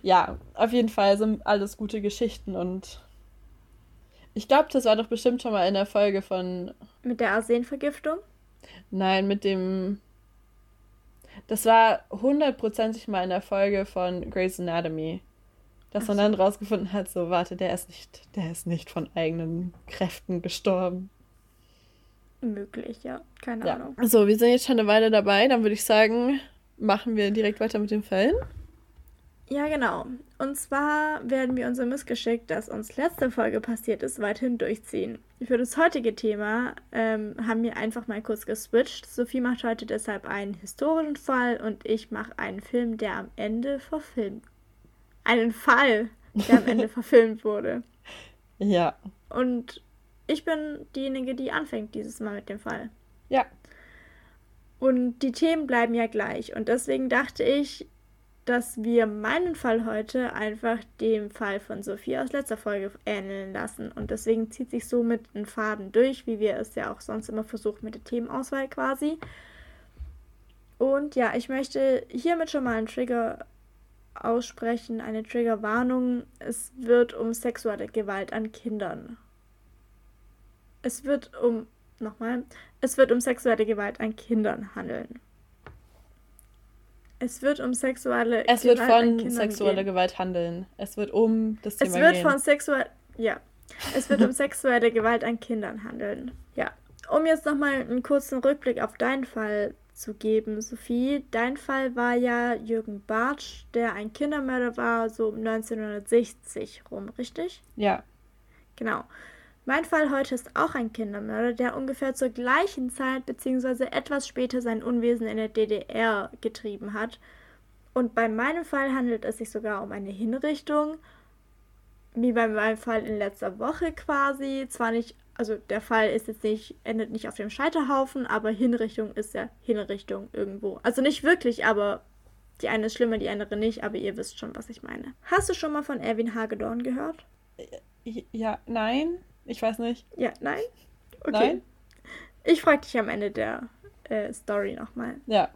Ja, auf jeden Fall sind alles gute Geschichten und ich glaube, das war doch bestimmt schon mal in der Folge von. Mit der Arsenvergiftung? Nein, mit dem. Das war hundertprozentig mal in der Folge von Grey's Anatomy. Dass man dann rausgefunden hat, so, warte, der ist nicht, der ist nicht von eigenen Kräften gestorben. Möglich, ja. Keine ja. Ahnung. So, wir sind jetzt schon eine Weile dabei. Dann würde ich sagen, machen wir direkt weiter mit den Fällen. Ja, genau. Und zwar werden wir unser Missgeschick, das uns letzte Folge passiert ist, weiterhin durchziehen. Für das heutige Thema ähm, haben wir einfach mal kurz geswitcht. Sophie macht heute deshalb einen historischen Fall und ich mache einen Film, der am Ende verfilmt. Einen Fall, der am Ende verfilmt wurde. Ja. Und ich bin diejenige, die anfängt dieses Mal mit dem Fall. Ja. Und die Themen bleiben ja gleich. Und deswegen dachte ich, dass wir meinen Fall heute einfach dem Fall von Sophie aus letzter Folge ähneln lassen. Und deswegen zieht sich somit ein Faden durch, wie wir es ja auch sonst immer versuchen mit der Themenauswahl quasi. Und ja, ich möchte hiermit schon mal einen Trigger aussprechen, eine Triggerwarnung. Es wird um sexuelle Gewalt an Kindern. Es wird um Nochmal. Es wird um sexuelle Gewalt an Kindern handeln. Es wird um sexuelle es Gewalt Es wird von sexueller Gewalt handeln. Es wird um das Thema Es wird gehen. von sexuell ja. Es wird um sexuelle Gewalt an Kindern handeln. Ja. Um jetzt nochmal einen kurzen Rückblick auf deinen Fall zu geben, Sophie. Dein Fall war ja Jürgen Bartsch, der ein Kindermörder war, so um 1960 rum, richtig? Ja. Genau. Mein Fall heute ist auch ein Kindermörder, der ungefähr zur gleichen Zeit bzw. etwas später sein Unwesen in der DDR getrieben hat. Und bei meinem Fall handelt es sich sogar um eine Hinrichtung, wie bei meinem Fall in letzter Woche quasi. Zwar nicht, also der Fall ist jetzt nicht, endet nicht auf dem Scheiterhaufen, aber Hinrichtung ist ja Hinrichtung irgendwo. Also nicht wirklich, aber die eine ist schlimmer, die andere nicht, aber ihr wisst schon, was ich meine. Hast du schon mal von Erwin Hagedorn gehört? Ja, nein. Ich weiß nicht. Ja, nein? Okay. Nein? Ich frage dich am Ende der äh, Story nochmal. Ja.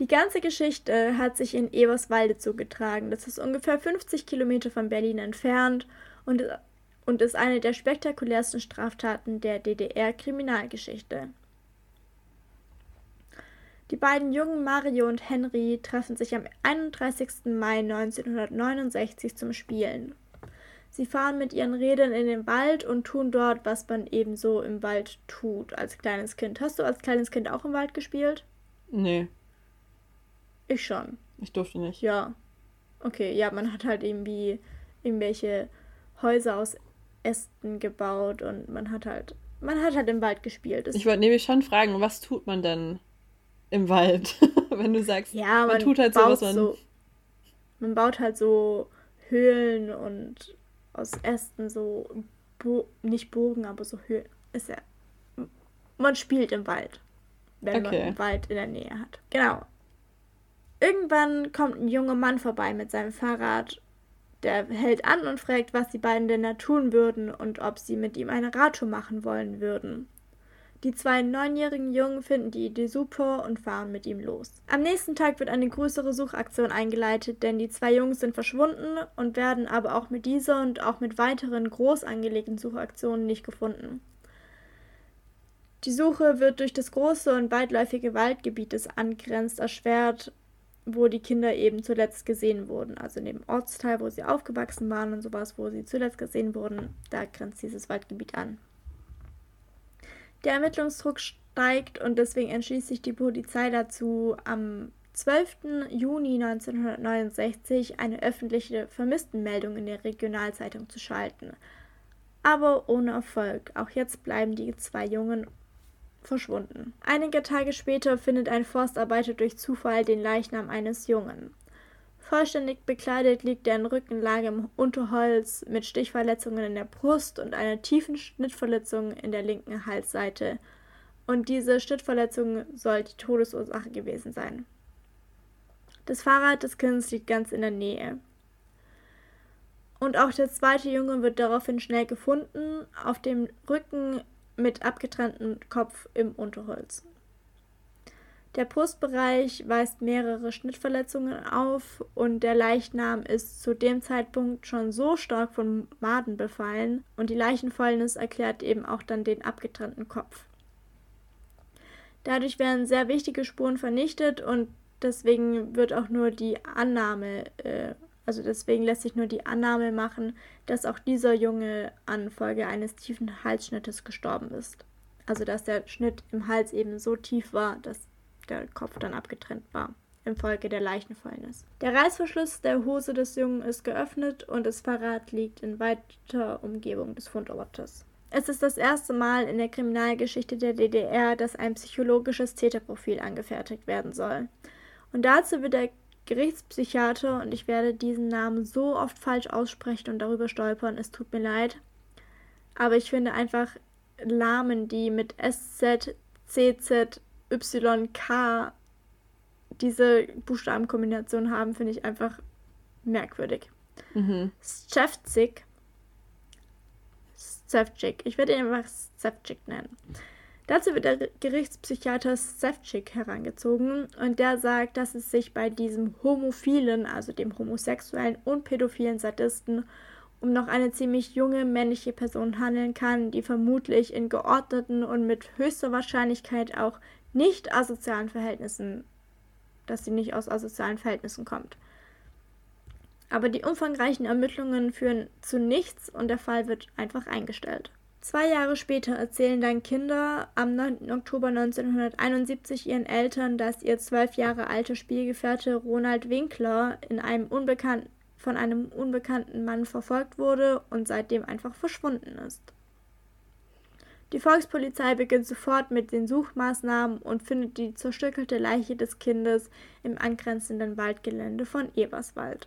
Die ganze Geschichte hat sich in Eberswalde zugetragen. Das ist ungefähr 50 Kilometer von Berlin entfernt und, und ist eine der spektakulärsten Straftaten der DDR-Kriminalgeschichte. Die beiden jungen Mario und Henry treffen sich am 31. Mai 1969 zum Spielen. Sie fahren mit ihren Rädern in den Wald und tun dort, was man eben so im Wald tut als kleines Kind. Hast du als kleines Kind auch im Wald gespielt? Nee. Ich schon. Ich durfte nicht. Ja. Okay, ja, man hat halt irgendwie irgendwelche Häuser aus Ästen gebaut und man hat halt, man hat halt im Wald gespielt. Das ich wollte nämlich schon fragen, was tut man denn im Wald, wenn du sagst, ja, man, man tut halt so, was man... So, man baut halt so Höhlen und aus Ästen so, Bo nicht Bogen, aber so Höhen. Ist ja. Man spielt im Wald, wenn okay. man einen Wald in der Nähe hat. Genau. Irgendwann kommt ein junger Mann vorbei mit seinem Fahrrad. Der hält an und fragt, was die beiden denn da tun würden und ob sie mit ihm eine Radtour machen wollen würden. Die zwei neunjährigen Jungen finden die Idee super und fahren mit ihm los. Am nächsten Tag wird eine größere Suchaktion eingeleitet, denn die zwei Jungs sind verschwunden und werden aber auch mit dieser und auch mit weiteren groß angelegten Suchaktionen nicht gefunden. Die Suche wird durch das große und weitläufige Waldgebiet des angrenzt erschwert, wo die Kinder eben zuletzt gesehen wurden. Also in dem Ortsteil, wo sie aufgewachsen waren und sowas, wo sie zuletzt gesehen wurden, da grenzt dieses Waldgebiet an. Der Ermittlungsdruck steigt und deswegen entschließt sich die Polizei dazu, am 12. Juni 1969 eine öffentliche Vermisstenmeldung in der Regionalzeitung zu schalten. Aber ohne Erfolg. Auch jetzt bleiben die zwei Jungen verschwunden. Einige Tage später findet ein Forstarbeiter durch Zufall den Leichnam eines Jungen. Vollständig bekleidet liegt er in Rückenlage im Unterholz mit Stichverletzungen in der Brust und einer tiefen Schnittverletzung in der linken Halsseite. Und diese Schnittverletzung soll die Todesursache gewesen sein. Das Fahrrad des Kindes liegt ganz in der Nähe. Und auch der zweite Junge wird daraufhin schnell gefunden, auf dem Rücken mit abgetrenntem Kopf im Unterholz. Der Brustbereich weist mehrere Schnittverletzungen auf und der Leichnam ist zu dem Zeitpunkt schon so stark von Maden befallen und die Leichenfäulnis erklärt eben auch dann den abgetrennten Kopf. Dadurch werden sehr wichtige Spuren vernichtet und deswegen wird auch nur die Annahme, äh, also deswegen lässt sich nur die Annahme machen, dass auch dieser Junge an Folge eines tiefen Halsschnittes gestorben ist. Also dass der Schnitt im Hals eben so tief war, dass der Kopf dann abgetrennt war infolge der Leichenfäulnis. Der Reißverschluss der Hose des Jungen ist geöffnet und das Fahrrad liegt in weiter Umgebung des Fundortes. Es ist das erste Mal in der Kriminalgeschichte der DDR, dass ein psychologisches Täterprofil angefertigt werden soll. Und dazu wird der Gerichtspsychiater, und ich werde diesen Namen so oft falsch aussprechen und darüber stolpern, es tut mir leid, aber ich finde einfach Namen, die mit SZ, CZ, YK diese Buchstabenkombination haben, finde ich einfach merkwürdig. Mhm. Stefcik. Ich werde ihn einfach Stefcik nennen. Dazu wird der Gerichtspsychiater Stefcik herangezogen und der sagt, dass es sich bei diesem homophilen, also dem homosexuellen und pädophilen Sadisten um noch eine ziemlich junge männliche Person handeln kann, die vermutlich in geordneten und mit höchster Wahrscheinlichkeit auch nicht asozialen Verhältnissen, dass sie nicht aus asozialen Verhältnissen kommt. Aber die umfangreichen Ermittlungen führen zu nichts und der Fall wird einfach eingestellt. Zwei Jahre später erzählen dann Kinder am 9. Oktober 1971 ihren Eltern, dass ihr zwölf Jahre alter Spielgefährte Ronald Winkler in einem unbekannten, von einem unbekannten Mann verfolgt wurde und seitdem einfach verschwunden ist. Die Volkspolizei beginnt sofort mit den Suchmaßnahmen und findet die zerstückelte Leiche des Kindes im angrenzenden Waldgelände von Eberswald.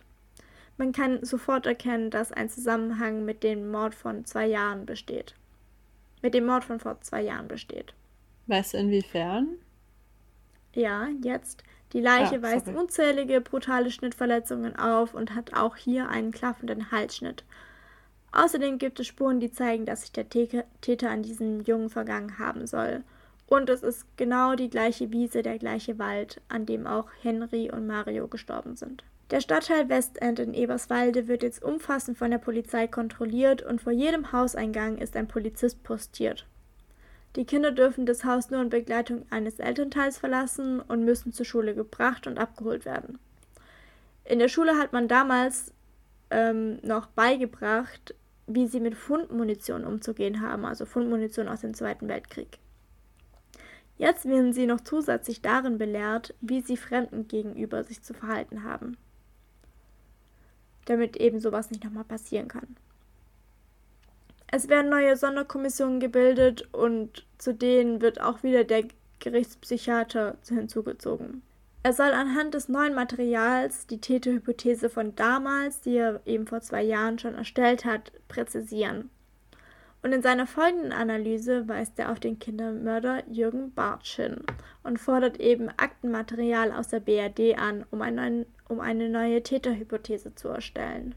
Man kann sofort erkennen, dass ein Zusammenhang mit dem Mord von zwei Jahren besteht. Mit dem Mord von vor zwei Jahren besteht. Weißt du inwiefern? Ja, jetzt. Die Leiche ah, weist unzählige brutale Schnittverletzungen auf und hat auch hier einen klaffenden Halsschnitt. Außerdem gibt es Spuren, die zeigen, dass sich der Täter an diesen Jungen vergangen haben soll. Und es ist genau die gleiche Wiese, der gleiche Wald, an dem auch Henry und Mario gestorben sind. Der Stadtteil Westend in Eberswalde wird jetzt umfassend von der Polizei kontrolliert und vor jedem Hauseingang ist ein Polizist postiert. Die Kinder dürfen das Haus nur in Begleitung eines Elternteils verlassen und müssen zur Schule gebracht und abgeholt werden. In der Schule hat man damals ähm, noch beigebracht, wie sie mit Fundmunition umzugehen haben, also Fundmunition aus dem Zweiten Weltkrieg. Jetzt werden sie noch zusätzlich darin belehrt, wie sie Fremden gegenüber sich zu verhalten haben damit eben sowas nicht nochmal passieren kann. Es werden neue Sonderkommissionen gebildet und zu denen wird auch wieder der Gerichtspsychiater hinzugezogen. Er soll anhand des neuen Materials die Täterhypothese von damals, die er eben vor zwei Jahren schon erstellt hat, präzisieren. Und in seiner folgenden Analyse weist er auf den Kindermörder Jürgen Bartsch hin und fordert eben Aktenmaterial aus der BRD an, um, einen, um eine neue Täterhypothese zu erstellen.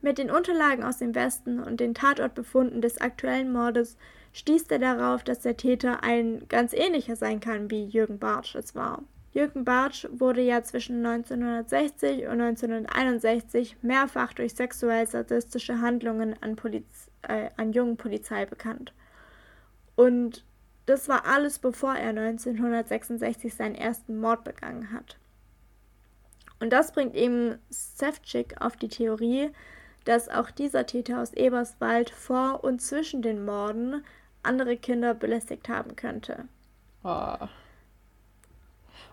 Mit den Unterlagen aus dem Westen und den Tatortbefunden des aktuellen Mordes stieß er darauf, dass der Täter ein ganz ähnlicher sein kann, wie Jürgen Bartsch es war. Jürgen Bartsch wurde ja zwischen 1960 und 1961 mehrfach durch sexuell sadistische Handlungen an, Poliz äh, an jungen Polizei bekannt. Und das war alles bevor er 1966 seinen ersten Mord begangen hat. Und das bringt eben Sefcik auf die Theorie, dass auch dieser Täter aus Eberswald vor und zwischen den Morden andere Kinder belästigt haben könnte. Oh.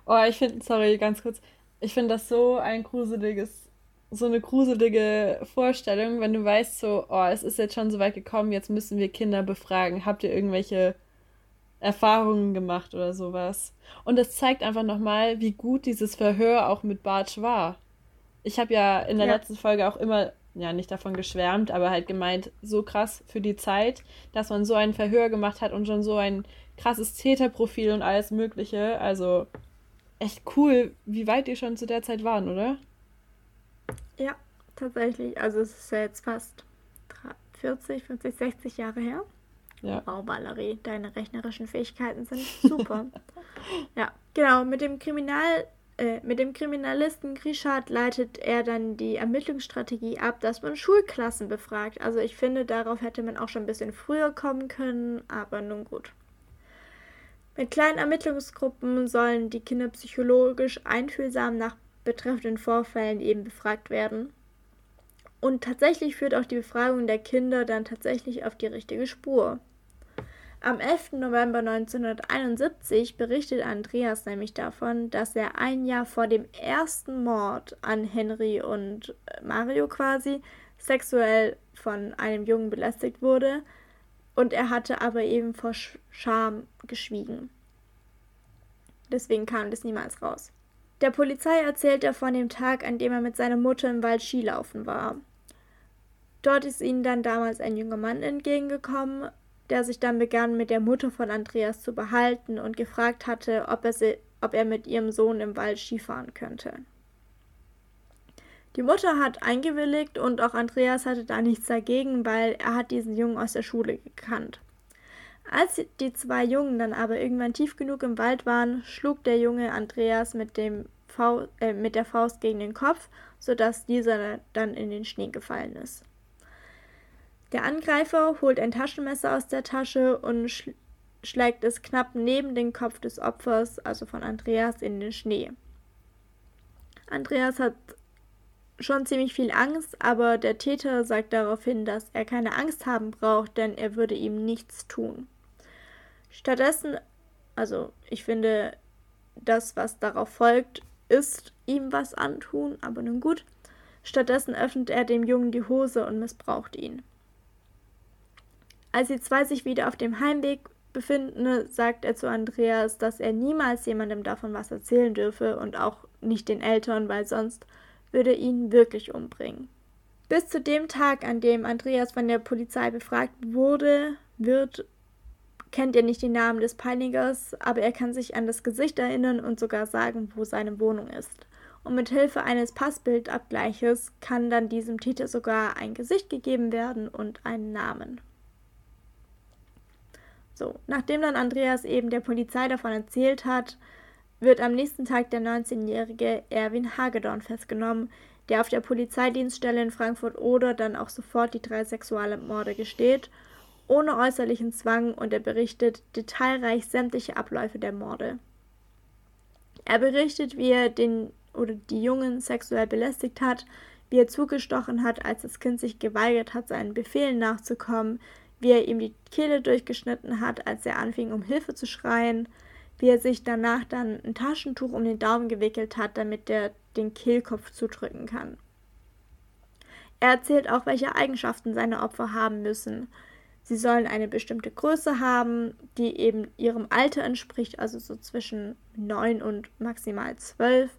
Oh, ich finde, sorry, ganz kurz. Ich finde das so ein gruseliges, so eine gruselige Vorstellung, wenn du weißt, so, oh, es ist jetzt schon so weit gekommen, jetzt müssen wir Kinder befragen. Habt ihr irgendwelche Erfahrungen gemacht oder sowas? Und das zeigt einfach nochmal, wie gut dieses Verhör auch mit Bartsch war. Ich habe ja in der ja. letzten Folge auch immer, ja, nicht davon geschwärmt, aber halt gemeint, so krass für die Zeit, dass man so ein Verhör gemacht hat und schon so ein krasses Täterprofil und alles Mögliche. Also echt cool, wie weit ihr schon zu der Zeit waren, oder? Ja, tatsächlich. Also es ist ja jetzt fast 40, 50, 60 Jahre her. Ja. Wow, Valerie, deine rechnerischen Fähigkeiten sind super. ja, genau. Mit dem Kriminal, äh, mit dem Kriminalisten Grischard leitet er dann die Ermittlungsstrategie ab, dass man Schulklassen befragt. Also ich finde, darauf hätte man auch schon ein bisschen früher kommen können, aber nun gut. Mit kleinen Ermittlungsgruppen sollen die Kinder psychologisch einfühlsam nach betreffenden Vorfällen eben befragt werden. Und tatsächlich führt auch die Befragung der Kinder dann tatsächlich auf die richtige Spur. Am 11. November 1971 berichtet Andreas nämlich davon, dass er ein Jahr vor dem ersten Mord an Henry und Mario quasi sexuell von einem Jungen belästigt wurde, und er hatte aber eben vor Scham geschwiegen. Deswegen kam das niemals raus. Der Polizei erzählt er von dem Tag, an dem er mit seiner Mutter im Wald Skilaufen war. Dort ist ihnen dann damals ein junger Mann entgegengekommen, der sich dann begann, mit der Mutter von Andreas zu behalten und gefragt hatte, ob er, sie, ob er mit ihrem Sohn im Wald Skifahren könnte. Die Mutter hat eingewilligt und auch Andreas hatte da nichts dagegen, weil er hat diesen Jungen aus der Schule gekannt. Als die zwei Jungen dann aber irgendwann tief genug im Wald waren, schlug der Junge Andreas mit, dem Faust, äh, mit der Faust gegen den Kopf, sodass dieser dann in den Schnee gefallen ist. Der Angreifer holt ein Taschenmesser aus der Tasche und sch schlägt es knapp neben den Kopf des Opfers, also von Andreas, in den Schnee. Andreas hat schon ziemlich viel Angst, aber der Täter sagt daraufhin, dass er keine Angst haben braucht, denn er würde ihm nichts tun. Stattdessen, also ich finde, das, was darauf folgt, ist ihm was antun, aber nun gut. Stattdessen öffnet er dem Jungen die Hose und missbraucht ihn. Als die zwei sich wieder auf dem Heimweg befinden, sagt er zu Andreas, dass er niemals jemandem davon was erzählen dürfe und auch nicht den Eltern, weil sonst würde ihn wirklich umbringen. Bis zu dem Tag, an dem Andreas von der Polizei befragt wurde, wird kennt er nicht den Namen des Peinigers, aber er kann sich an das Gesicht erinnern und sogar sagen, wo seine Wohnung ist. Und mit Hilfe eines Passbildabgleiches kann dann diesem Täter sogar ein Gesicht gegeben werden und einen Namen. So, nachdem dann Andreas eben der Polizei davon erzählt hat, wird am nächsten Tag der 19-jährige Erwin Hagedorn festgenommen, der auf der Polizeidienststelle in Frankfurt-Oder dann auch sofort die drei Sexualmorde gesteht, ohne äußerlichen Zwang und er berichtet detailreich sämtliche Abläufe der Morde. Er berichtet, wie er den oder die Jungen sexuell belästigt hat, wie er zugestochen hat, als das Kind sich geweigert hat, seinen Befehlen nachzukommen, wie er ihm die Kehle durchgeschnitten hat, als er anfing, um Hilfe zu schreien, wie er sich danach dann ein Taschentuch um den Daumen gewickelt hat, damit er den Kehlkopf zudrücken kann. Er erzählt auch, welche Eigenschaften seine Opfer haben müssen. Sie sollen eine bestimmte Größe haben, die eben ihrem Alter entspricht, also so zwischen 9 und maximal 12.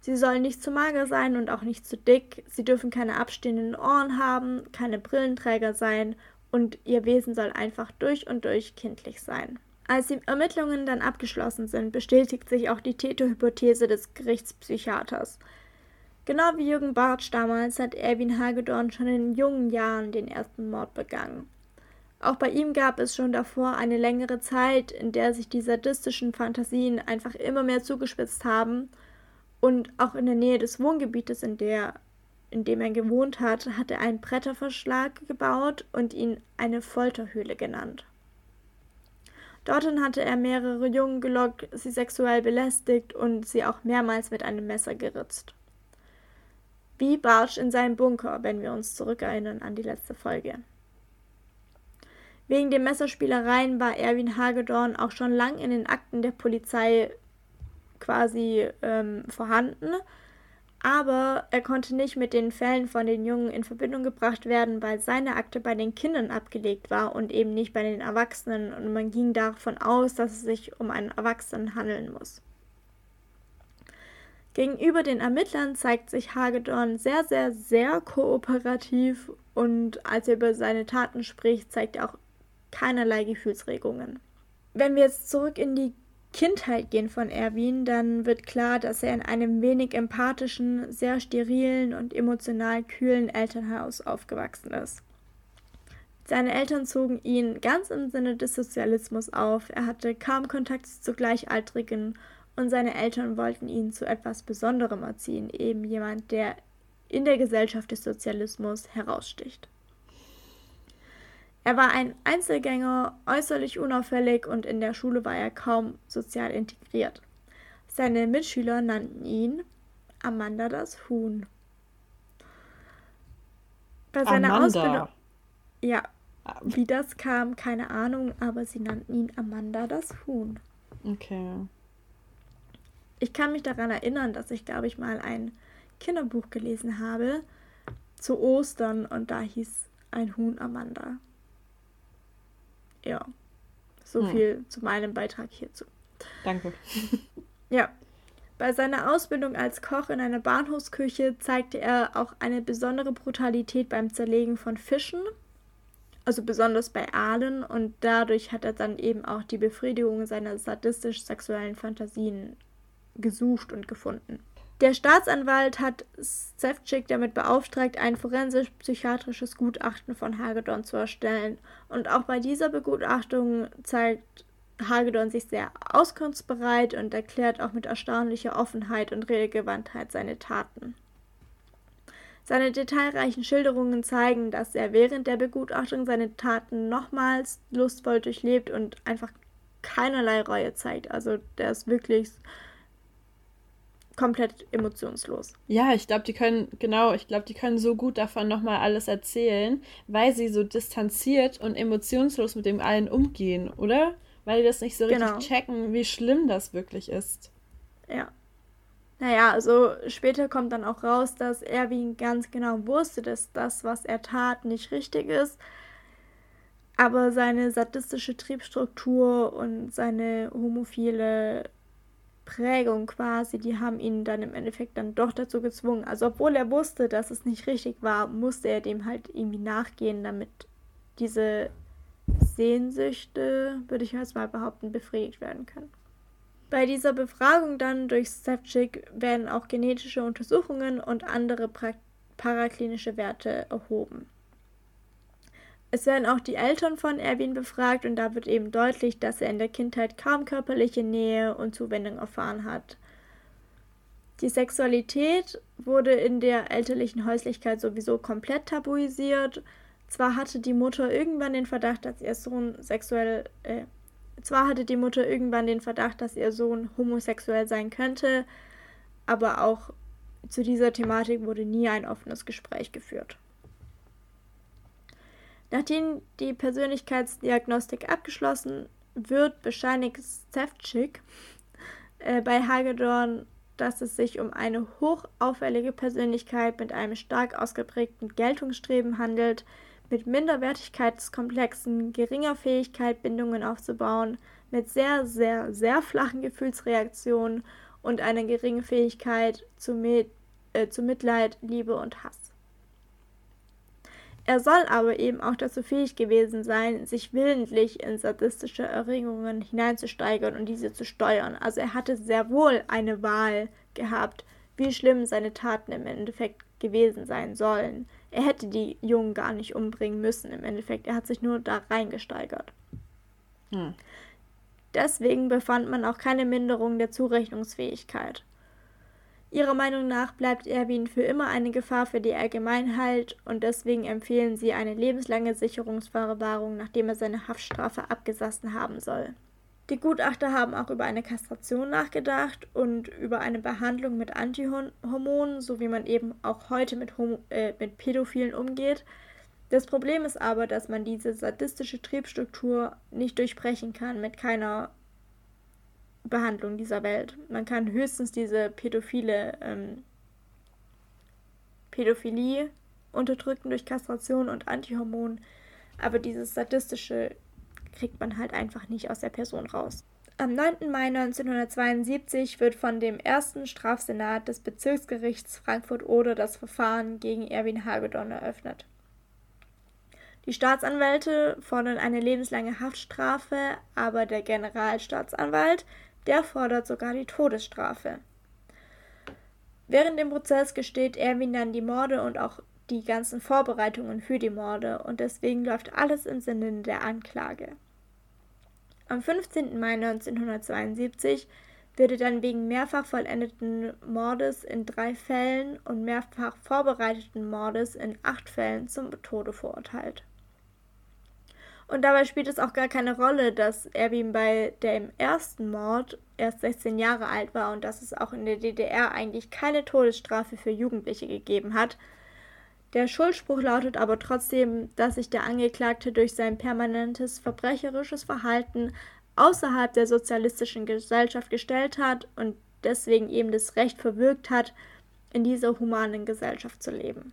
Sie sollen nicht zu mager sein und auch nicht zu dick. Sie dürfen keine abstehenden Ohren haben, keine Brillenträger sein und ihr Wesen soll einfach durch und durch kindlich sein. Als die Ermittlungen dann abgeschlossen sind, bestätigt sich auch die Täterhypothese des Gerichtspsychiaters. Genau wie Jürgen Bartsch damals hat Erwin Hagedorn schon in jungen Jahren den ersten Mord begangen. Auch bei ihm gab es schon davor eine längere Zeit, in der sich die sadistischen Fantasien einfach immer mehr zugespitzt haben und auch in der Nähe des Wohngebietes, in der in dem er gewohnt hat, hat er einen Bretterverschlag gebaut und ihn eine Folterhöhle genannt. Dorthin hatte er mehrere Jungen gelockt, sie sexuell belästigt und sie auch mehrmals mit einem Messer geritzt. Wie Bartsch in seinem Bunker, wenn wir uns zurückerinnern an die letzte Folge. Wegen den Messerspielereien war Erwin Hagedorn auch schon lang in den Akten der Polizei quasi ähm, vorhanden aber er konnte nicht mit den Fällen von den Jungen in Verbindung gebracht werden, weil seine Akte bei den Kindern abgelegt war und eben nicht bei den Erwachsenen und man ging davon aus, dass es sich um einen Erwachsenen handeln muss. Gegenüber den Ermittlern zeigt sich Hagedorn sehr, sehr, sehr kooperativ und als er über seine Taten spricht, zeigt er auch keinerlei Gefühlsregungen. Wenn wir jetzt zurück in die Kindheit gehen von Erwin, dann wird klar, dass er in einem wenig empathischen, sehr sterilen und emotional kühlen Elternhaus aufgewachsen ist. Seine Eltern zogen ihn ganz im Sinne des Sozialismus auf, er hatte kaum Kontakt zu Gleichaltrigen und seine Eltern wollten ihn zu etwas Besonderem erziehen, eben jemand, der in der Gesellschaft des Sozialismus heraussticht. Er war ein Einzelgänger, äußerlich unauffällig und in der Schule war er kaum sozial integriert. Seine Mitschüler nannten ihn Amanda das Huhn. Bei seiner Amanda. Ausbildung. Ja, wie das kam, keine Ahnung, aber sie nannten ihn Amanda das Huhn. Okay. Ich kann mich daran erinnern, dass ich, glaube ich, mal ein Kinderbuch gelesen habe zu Ostern und da hieß ein Huhn Amanda ja, so hm. viel zu meinem Beitrag hierzu. Danke. ja. Bei seiner Ausbildung als Koch in einer Bahnhofsküche zeigte er auch eine besondere Brutalität beim Zerlegen von Fischen, also besonders bei Aalen, und dadurch hat er dann eben auch die Befriedigung seiner sadistisch-sexuellen Fantasien gesucht und gefunden. Der Staatsanwalt hat Sevcik damit beauftragt, ein forensisch-psychiatrisches Gutachten von Hagedorn zu erstellen. Und auch bei dieser Begutachtung zeigt Hagedorn sich sehr auskunftsbereit und erklärt auch mit erstaunlicher Offenheit und Redegewandtheit seine Taten. Seine detailreichen Schilderungen zeigen, dass er während der Begutachtung seine Taten nochmals lustvoll durchlebt und einfach keinerlei Reue zeigt. Also der ist wirklich komplett emotionslos. Ja, ich glaube, die können, genau, ich glaube, die können so gut davon nochmal alles erzählen, weil sie so distanziert und emotionslos mit dem allen umgehen, oder? Weil die das nicht so richtig genau. checken, wie schlimm das wirklich ist. Ja. Naja, also später kommt dann auch raus, dass Erwin ganz genau wusste, dass das, was er tat, nicht richtig ist. Aber seine sadistische Triebstruktur und seine homophile Prägung quasi, die haben ihn dann im Endeffekt dann doch dazu gezwungen. Also obwohl er wusste, dass es nicht richtig war, musste er dem halt irgendwie nachgehen, damit diese Sehnsüchte, würde ich jetzt mal behaupten, befriedigt werden können. Bei dieser Befragung dann durch Stepchick werden auch genetische Untersuchungen und andere paraklinische Werte erhoben. Es werden auch die Eltern von Erwin befragt und da wird eben deutlich, dass er in der Kindheit kaum körperliche Nähe und Zuwendung erfahren hat. Die Sexualität wurde in der elterlichen Häuslichkeit sowieso komplett tabuisiert. Zwar hatte die Mutter irgendwann den Verdacht, dass ihr Sohn sexuell äh, zwar hatte die Mutter irgendwann den Verdacht, dass ihr Sohn homosexuell sein könnte, aber auch zu dieser Thematik wurde nie ein offenes Gespräch geführt. Nachdem die Persönlichkeitsdiagnostik abgeschlossen wird, bescheinigt Stefczyk äh, bei Hagedorn, dass es sich um eine hochauffällige Persönlichkeit mit einem stark ausgeprägten Geltungsstreben handelt, mit Minderwertigkeitskomplexen, geringer Fähigkeit, Bindungen aufzubauen, mit sehr, sehr, sehr flachen Gefühlsreaktionen und einer geringen Fähigkeit zu, Mit äh, zu Mitleid, Liebe und Hass. Er soll aber eben auch dazu fähig gewesen sein, sich willentlich in sadistische Erregungen hineinzusteigern und diese zu steuern. Also er hatte sehr wohl eine Wahl gehabt, wie schlimm seine Taten im Endeffekt gewesen sein sollen. Er hätte die Jungen gar nicht umbringen müssen im Endeffekt. Er hat sich nur da reingesteigert. Hm. Deswegen befand man auch keine Minderung der Zurechnungsfähigkeit. Ihrer Meinung nach bleibt Erwin für immer eine Gefahr für die Allgemeinheit und deswegen empfehlen sie eine lebenslange Sicherungsverwahrung, nachdem er seine Haftstrafe abgesessen haben soll. Die Gutachter haben auch über eine Kastration nachgedacht und über eine Behandlung mit Antihormonen, so wie man eben auch heute mit, Homo äh, mit Pädophilen umgeht. Das Problem ist aber, dass man diese sadistische Triebstruktur nicht durchbrechen kann mit keiner Behandlung dieser Welt. Man kann höchstens diese pädophile ähm, Pädophilie unterdrücken durch Kastration und Antihormon, aber dieses sadistische kriegt man halt einfach nicht aus der Person raus. Am 9. Mai 1972 wird von dem ersten Strafsenat des Bezirksgerichts Frankfurt-Oder das Verfahren gegen Erwin Hagedorn eröffnet. Die Staatsanwälte fordern eine lebenslange Haftstrafe, aber der Generalstaatsanwalt der fordert sogar die Todesstrafe. Während dem Prozess gesteht Erwin dann die Morde und auch die ganzen Vorbereitungen für die Morde und deswegen läuft alles im Sinne der Anklage. Am 15. Mai 1972 wird er dann wegen mehrfach vollendeten Mordes in drei Fällen und mehrfach vorbereiteten Mordes in acht Fällen zum Tode verurteilt. Und dabei spielt es auch gar keine Rolle, dass Erwin bei dem ersten Mord erst 16 Jahre alt war und dass es auch in der DDR eigentlich keine Todesstrafe für Jugendliche gegeben hat. Der Schuldspruch lautet aber trotzdem, dass sich der Angeklagte durch sein permanentes verbrecherisches Verhalten außerhalb der sozialistischen Gesellschaft gestellt hat und deswegen eben das Recht verwirkt hat, in dieser humanen Gesellschaft zu leben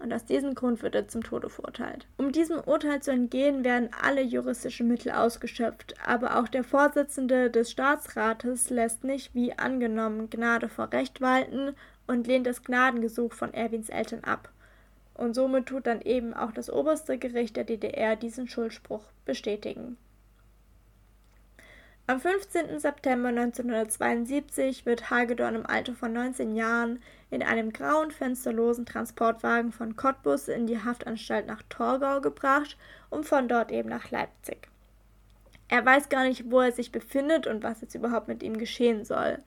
und aus diesem Grund wird er zum Tode verurteilt. Um diesem Urteil zu entgehen, werden alle juristischen Mittel ausgeschöpft, aber auch der Vorsitzende des Staatsrates lässt nicht wie angenommen Gnade vor Recht walten und lehnt das Gnadengesuch von Erwins Eltern ab. Und somit tut dann eben auch das oberste Gericht der DDR diesen Schuldspruch bestätigen. Am 15. September 1972 wird Hagedorn im Alter von 19 Jahren in einem grauen, fensterlosen Transportwagen von Cottbus in die Haftanstalt nach Torgau gebracht und von dort eben nach Leipzig. Er weiß gar nicht, wo er sich befindet und was jetzt überhaupt mit ihm geschehen soll.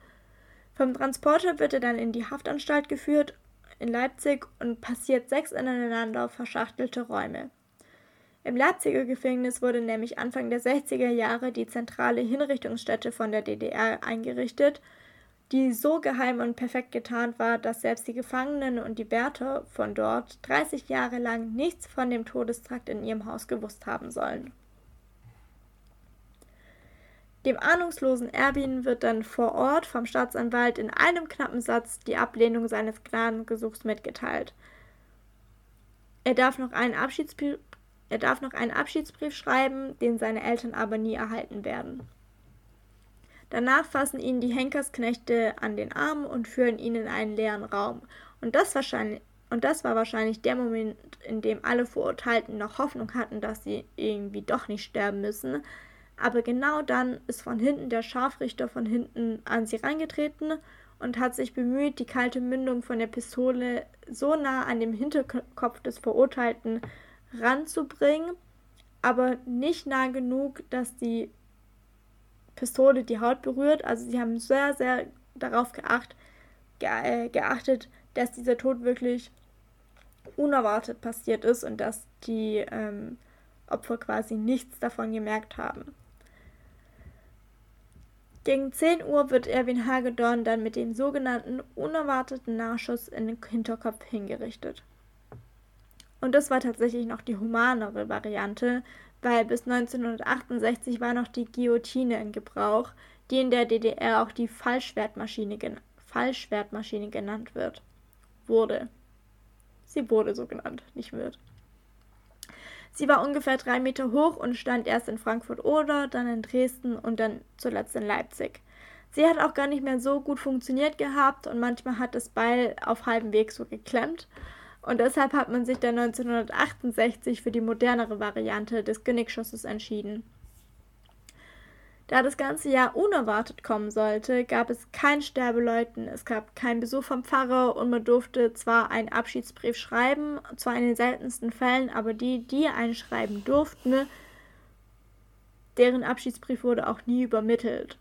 Vom Transporter wird er dann in die Haftanstalt geführt in Leipzig und passiert sechs ineinander verschachtelte Räume. Im Leipziger Gefängnis wurde nämlich Anfang der 60er Jahre die zentrale Hinrichtungsstätte von der DDR eingerichtet. die so geheim und perfekt getarnt war, dass selbst die Gefangenen und die Wärter von dort 30 Jahre lang nichts von dem Todestrakt in ihrem Haus gewusst haben sollen. Dem ahnungslosen Erwin wird dann vor Ort vom Staatsanwalt in einem knappen Satz die Ablehnung seines Gnadengesuchs mitgeteilt. Er darf noch einen Abschiedsbrief, er darf noch einen Abschiedsbrief schreiben, den seine Eltern aber nie erhalten werden. Danach fassen ihn die Henkersknechte an den Arm und führen ihn in einen leeren Raum. Und das, wahrscheinlich, und das war wahrscheinlich der Moment, in dem alle Verurteilten noch Hoffnung hatten, dass sie irgendwie doch nicht sterben müssen, aber genau dann ist von hinten der Scharfrichter von hinten an sie reingetreten und hat sich bemüht, die kalte Mündung von der Pistole so nah an dem Hinterkopf des Verurteilten ranzubringen, aber nicht nah genug, dass die Pistole die Haut berührt. Also sie haben sehr, sehr darauf geacht, ge äh, geachtet, dass dieser Tod wirklich unerwartet passiert ist und dass die ähm, Opfer quasi nichts davon gemerkt haben. Gegen 10 Uhr wird Erwin Hagedorn dann mit dem sogenannten unerwarteten Nachschuss in den Hinterkopf hingerichtet. Und das war tatsächlich noch die humanere Variante, weil bis 1968 war noch die Guillotine in Gebrauch, die in der DDR auch die Fallschwertmaschine, gen Fallschwertmaschine genannt wird. Wurde. Sie wurde so genannt, nicht wird. Sie war ungefähr drei Meter hoch und stand erst in Frankfurt-Oder, dann in Dresden und dann zuletzt in Leipzig. Sie hat auch gar nicht mehr so gut funktioniert gehabt und manchmal hat das Beil auf halbem Weg so geklemmt. Und deshalb hat man sich dann 1968 für die modernere Variante des Genickschusses entschieden. Da das ganze Jahr unerwartet kommen sollte, gab es kein Sterbeleuten, es gab keinen Besuch vom Pfarrer und man durfte zwar einen Abschiedsbrief schreiben, zwar in den seltensten Fällen, aber die, die einen schreiben durften, deren Abschiedsbrief wurde auch nie übermittelt.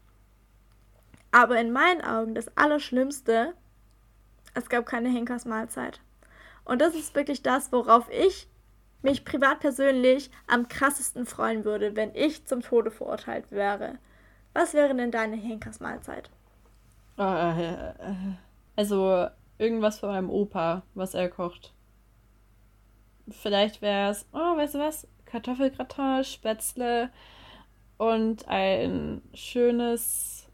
Aber in meinen Augen das Allerschlimmste, es gab keine Henkersmahlzeit. Und das ist wirklich das, worauf ich mich privat persönlich am krassesten freuen würde, wenn ich zum Tode verurteilt wäre. Was wäre denn deine Henkersmahlzeit? Äh, also irgendwas von meinem Opa, was er kocht. Vielleicht wäre es, oh, weißt du was? Kartoffelgratin, Spätzle und ein schönes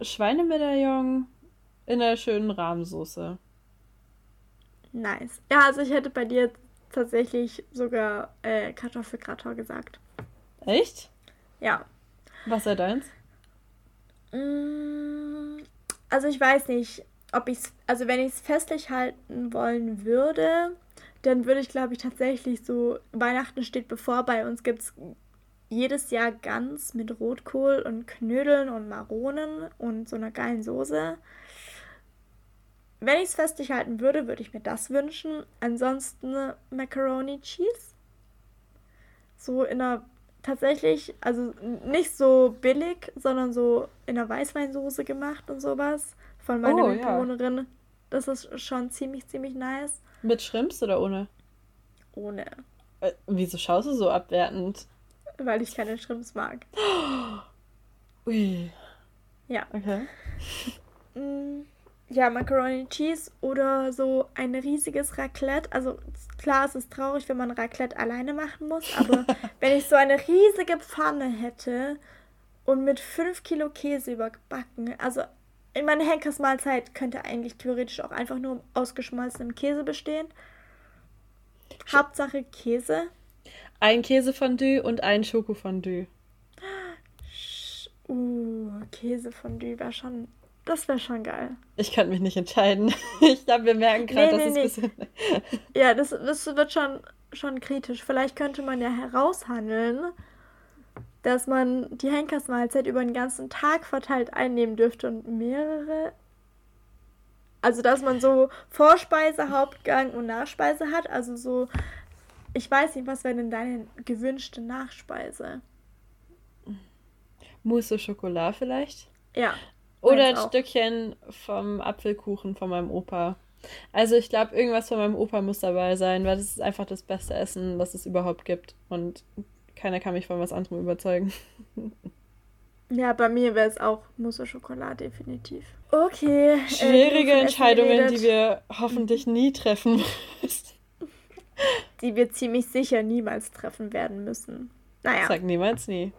Schweinemedaillon in einer schönen Rahmsoße. Nice. Ja, also ich hätte bei dir tatsächlich sogar äh, Kartoffelgratin gesagt. Echt? Ja. Was sei deins? Mm, also ich weiß nicht, ob ich es, also wenn ich es festlich halten wollen würde, dann würde ich glaube ich tatsächlich so, Weihnachten steht bevor, bei uns gibt es jedes Jahr Gans mit Rotkohl und Knödeln und Maronen und so einer geilen Soße. Wenn ich es festlich halten würde, würde ich mir das wünschen. Ansonsten Macaroni Cheese. So in einer tatsächlich, also nicht so billig, sondern so in einer Weißweinsoße gemacht und sowas von meiner oh, Mitbewohnerin. Ja. Das ist schon ziemlich, ziemlich nice. Mit Shrimps oder ohne? Ohne. Äh, wieso schaust du so abwertend? Weil ich keine Shrimps mag. Ui. Ja. Okay. Mm ja, Macaroni Cheese oder so ein riesiges Raclette. Also klar, es ist traurig, wenn man Raclette alleine machen muss, aber wenn ich so eine riesige Pfanne hätte und mit 5 Kilo Käse überbacken, also in meiner Henkersmahlzeit könnte eigentlich theoretisch auch einfach nur ausgeschmolzenem Käse bestehen. Hauptsache Käse. Ein Käsefondue und ein Schokofondue. Uh, Käsefondue wäre schon das wäre schon geil. Ich kann mich nicht entscheiden. Ich glaube, wir merken gerade, nee, nee, dass es ein bisschen. ja, das, das wird schon, schon kritisch. Vielleicht könnte man ja heraushandeln, dass man die Henkersmahlzeit über den ganzen Tag verteilt einnehmen dürfte und mehrere. Also, dass man so Vorspeise, Hauptgang und Nachspeise hat. Also, so. Ich weiß nicht, was wäre denn deine gewünschte Nachspeise? Mousse au Chocolat vielleicht? Ja. Oder ein. Stückchen vom Apfelkuchen von meinem Opa. Also ich glaube, irgendwas von meinem Opa muss dabei sein, weil das ist einfach das beste Essen, was es überhaupt gibt. Und keiner kann mich von was anderem überzeugen. Ja, bei mir wäre es auch Mousse au Chocolat, definitiv. Okay. Äh, Schwierige äh, Entscheidungen, die wir hoffentlich nie treffen müssen. Die wir ziemlich sicher niemals treffen werden müssen. Naja. Sag niemals nie.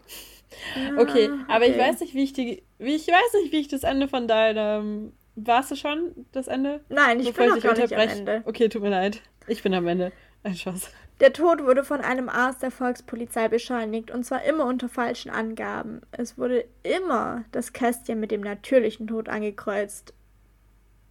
Ja, okay, aber okay. ich weiß nicht, wie ich die. Wie ich weiß nicht, wie ich das Ende von deinem. Warst du schon das Ende? Nein, ich Bevor bin ich noch gar nicht am Ende. Okay, tut mir leid. Ich bin am Ende. Ein Spaß. Der Tod wurde von einem Arzt der Volkspolizei bescheinigt und zwar immer unter falschen Angaben. Es wurde immer das Kästchen mit dem natürlichen Tod angekreuzt.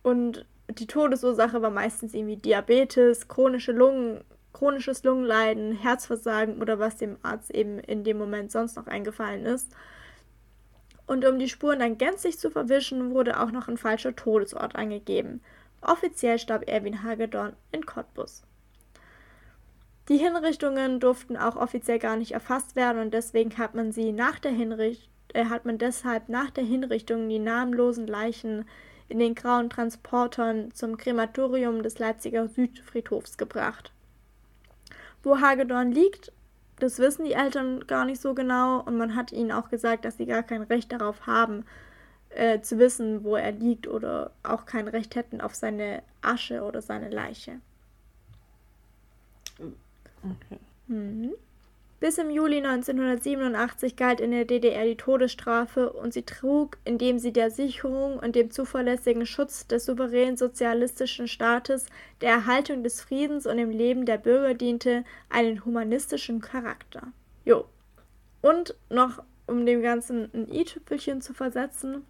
Und die Todesursache war meistens irgendwie Diabetes, chronische Lungen, chronisches Lungenleiden, Herzversagen oder was dem Arzt eben in dem Moment sonst noch eingefallen ist. Und um die Spuren dann gänzlich zu verwischen, wurde auch noch ein falscher Todesort angegeben. Offiziell starb Erwin Hagedorn in Cottbus. Die Hinrichtungen durften auch offiziell gar nicht erfasst werden und deswegen hat man sie nach der Hinrichtung äh, hat man deshalb nach der Hinrichtung die namenlosen Leichen in den grauen Transportern zum Krematorium des Leipziger Südfriedhofs gebracht. Wo Hagedorn liegt, das wissen die Eltern gar nicht so genau und man hat ihnen auch gesagt, dass sie gar kein Recht darauf haben, äh, zu wissen, wo er liegt oder auch kein Recht hätten auf seine Asche oder seine Leiche. Okay. Mhm. Bis im Juli 1987 galt in der DDR die Todesstrafe und sie trug, indem sie der Sicherung und dem zuverlässigen Schutz des souveränen sozialistischen Staates, der Erhaltung des Friedens und dem Leben der Bürger diente, einen humanistischen Charakter. Jo. Und noch, um dem Ganzen ein i-Tüpfelchen zu versetzen,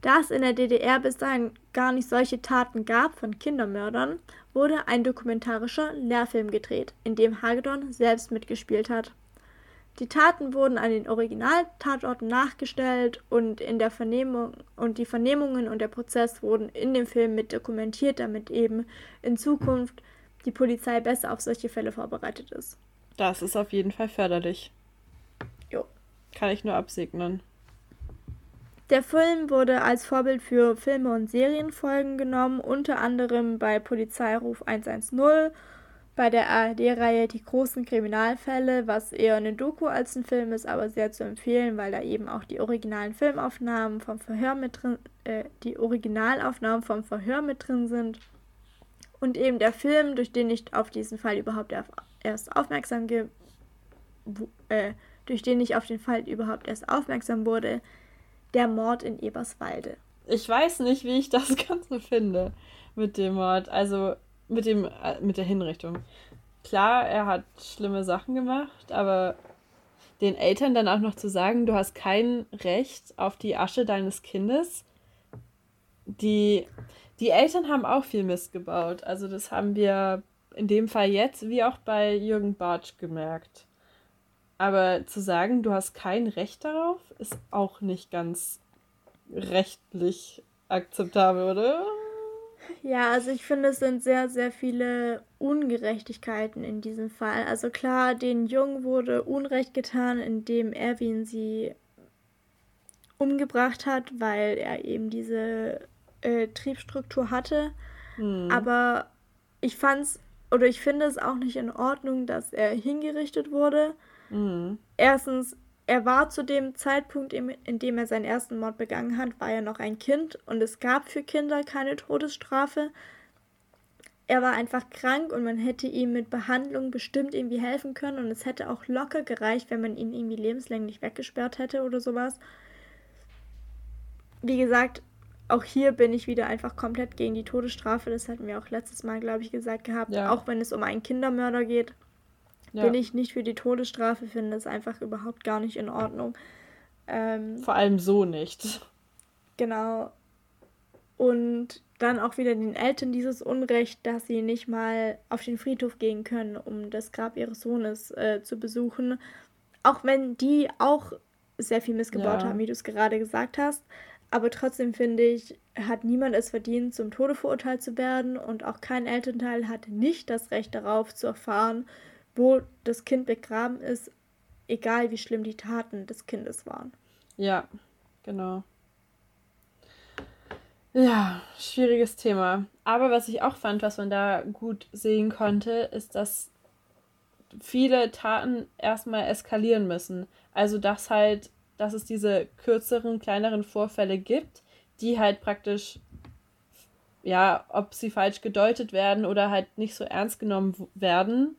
da es in der DDR bis dahin gar nicht solche Taten gab von Kindermördern, wurde ein dokumentarischer Lehrfilm gedreht, in dem Hagedorn selbst mitgespielt hat. Die Taten wurden an den Originaltatorten nachgestellt und, in der Vernehmung, und die Vernehmungen und der Prozess wurden in dem Film mit dokumentiert, damit eben in Zukunft die Polizei besser auf solche Fälle vorbereitet ist. Das ist auf jeden Fall förderlich. Jo. Kann ich nur absegnen. Der Film wurde als Vorbild für Filme und Serienfolgen genommen, unter anderem bei Polizeiruf 110, bei der ARD-Reihe Die großen Kriminalfälle, was eher eine Doku als ein Film ist, aber sehr zu empfehlen, weil da eben auch die originalen Filmaufnahmen vom Verhör mit drin, äh, die Originalaufnahmen vom Verhör mit drin sind. Und eben der Film, durch den ich auf diesen Fall überhaupt erst aufmerksam ge äh, durch den ich auf den Fall überhaupt erst aufmerksam wurde, der Mord in Eberswalde. Ich weiß nicht, wie ich das Ganze finde mit dem Mord. Also mit dem äh, mit der Hinrichtung. Klar, er hat schlimme Sachen gemacht, aber den Eltern dann auch noch zu sagen, du hast kein Recht auf die Asche deines Kindes. Die, die Eltern haben auch viel Mist gebaut. Also das haben wir in dem Fall jetzt wie auch bei Jürgen Bartsch gemerkt. Aber zu sagen, du hast kein Recht darauf, ist auch nicht ganz rechtlich akzeptabel, oder? Ja, also ich finde, es sind sehr, sehr viele Ungerechtigkeiten in diesem Fall. Also klar, den Jungen wurde Unrecht getan, indem Erwin sie umgebracht hat, weil er eben diese äh, Triebstruktur hatte. Hm. Aber ich fand's oder ich finde es auch nicht in Ordnung, dass er hingerichtet wurde. Mhm. Erstens, er war zu dem Zeitpunkt, in dem er seinen ersten Mord begangen hat, war er noch ein Kind und es gab für Kinder keine Todesstrafe. Er war einfach krank und man hätte ihm mit Behandlung bestimmt irgendwie helfen können und es hätte auch locker gereicht, wenn man ihn irgendwie lebenslänglich weggesperrt hätte oder sowas. Wie gesagt, auch hier bin ich wieder einfach komplett gegen die Todesstrafe. Das hatten wir auch letztes Mal, glaube ich, gesagt gehabt. Ja. Auch wenn es um einen Kindermörder geht ja. bin ich nicht für die Todesstrafe, finde es einfach überhaupt gar nicht in Ordnung. Ähm, Vor allem so nicht. Genau. Und dann auch wieder den Eltern dieses Unrecht, dass sie nicht mal auf den Friedhof gehen können, um das Grab ihres Sohnes äh, zu besuchen. Auch wenn die auch sehr viel missgebaut ja. haben, wie du es gerade gesagt hast. Aber trotzdem finde ich, hat niemand es verdient, zum Tode verurteilt zu werden und auch kein Elternteil hat nicht das Recht darauf zu erfahren, wo das Kind begraben ist, egal wie schlimm die Taten des Kindes waren. Ja, genau. Ja, schwieriges Thema. Aber was ich auch fand, was man da gut sehen konnte, ist, dass viele Taten erstmal eskalieren müssen. Also, dass halt dass es diese kürzeren, kleineren Vorfälle gibt, die halt praktisch, ja, ob sie falsch gedeutet werden oder halt nicht so ernst genommen werden.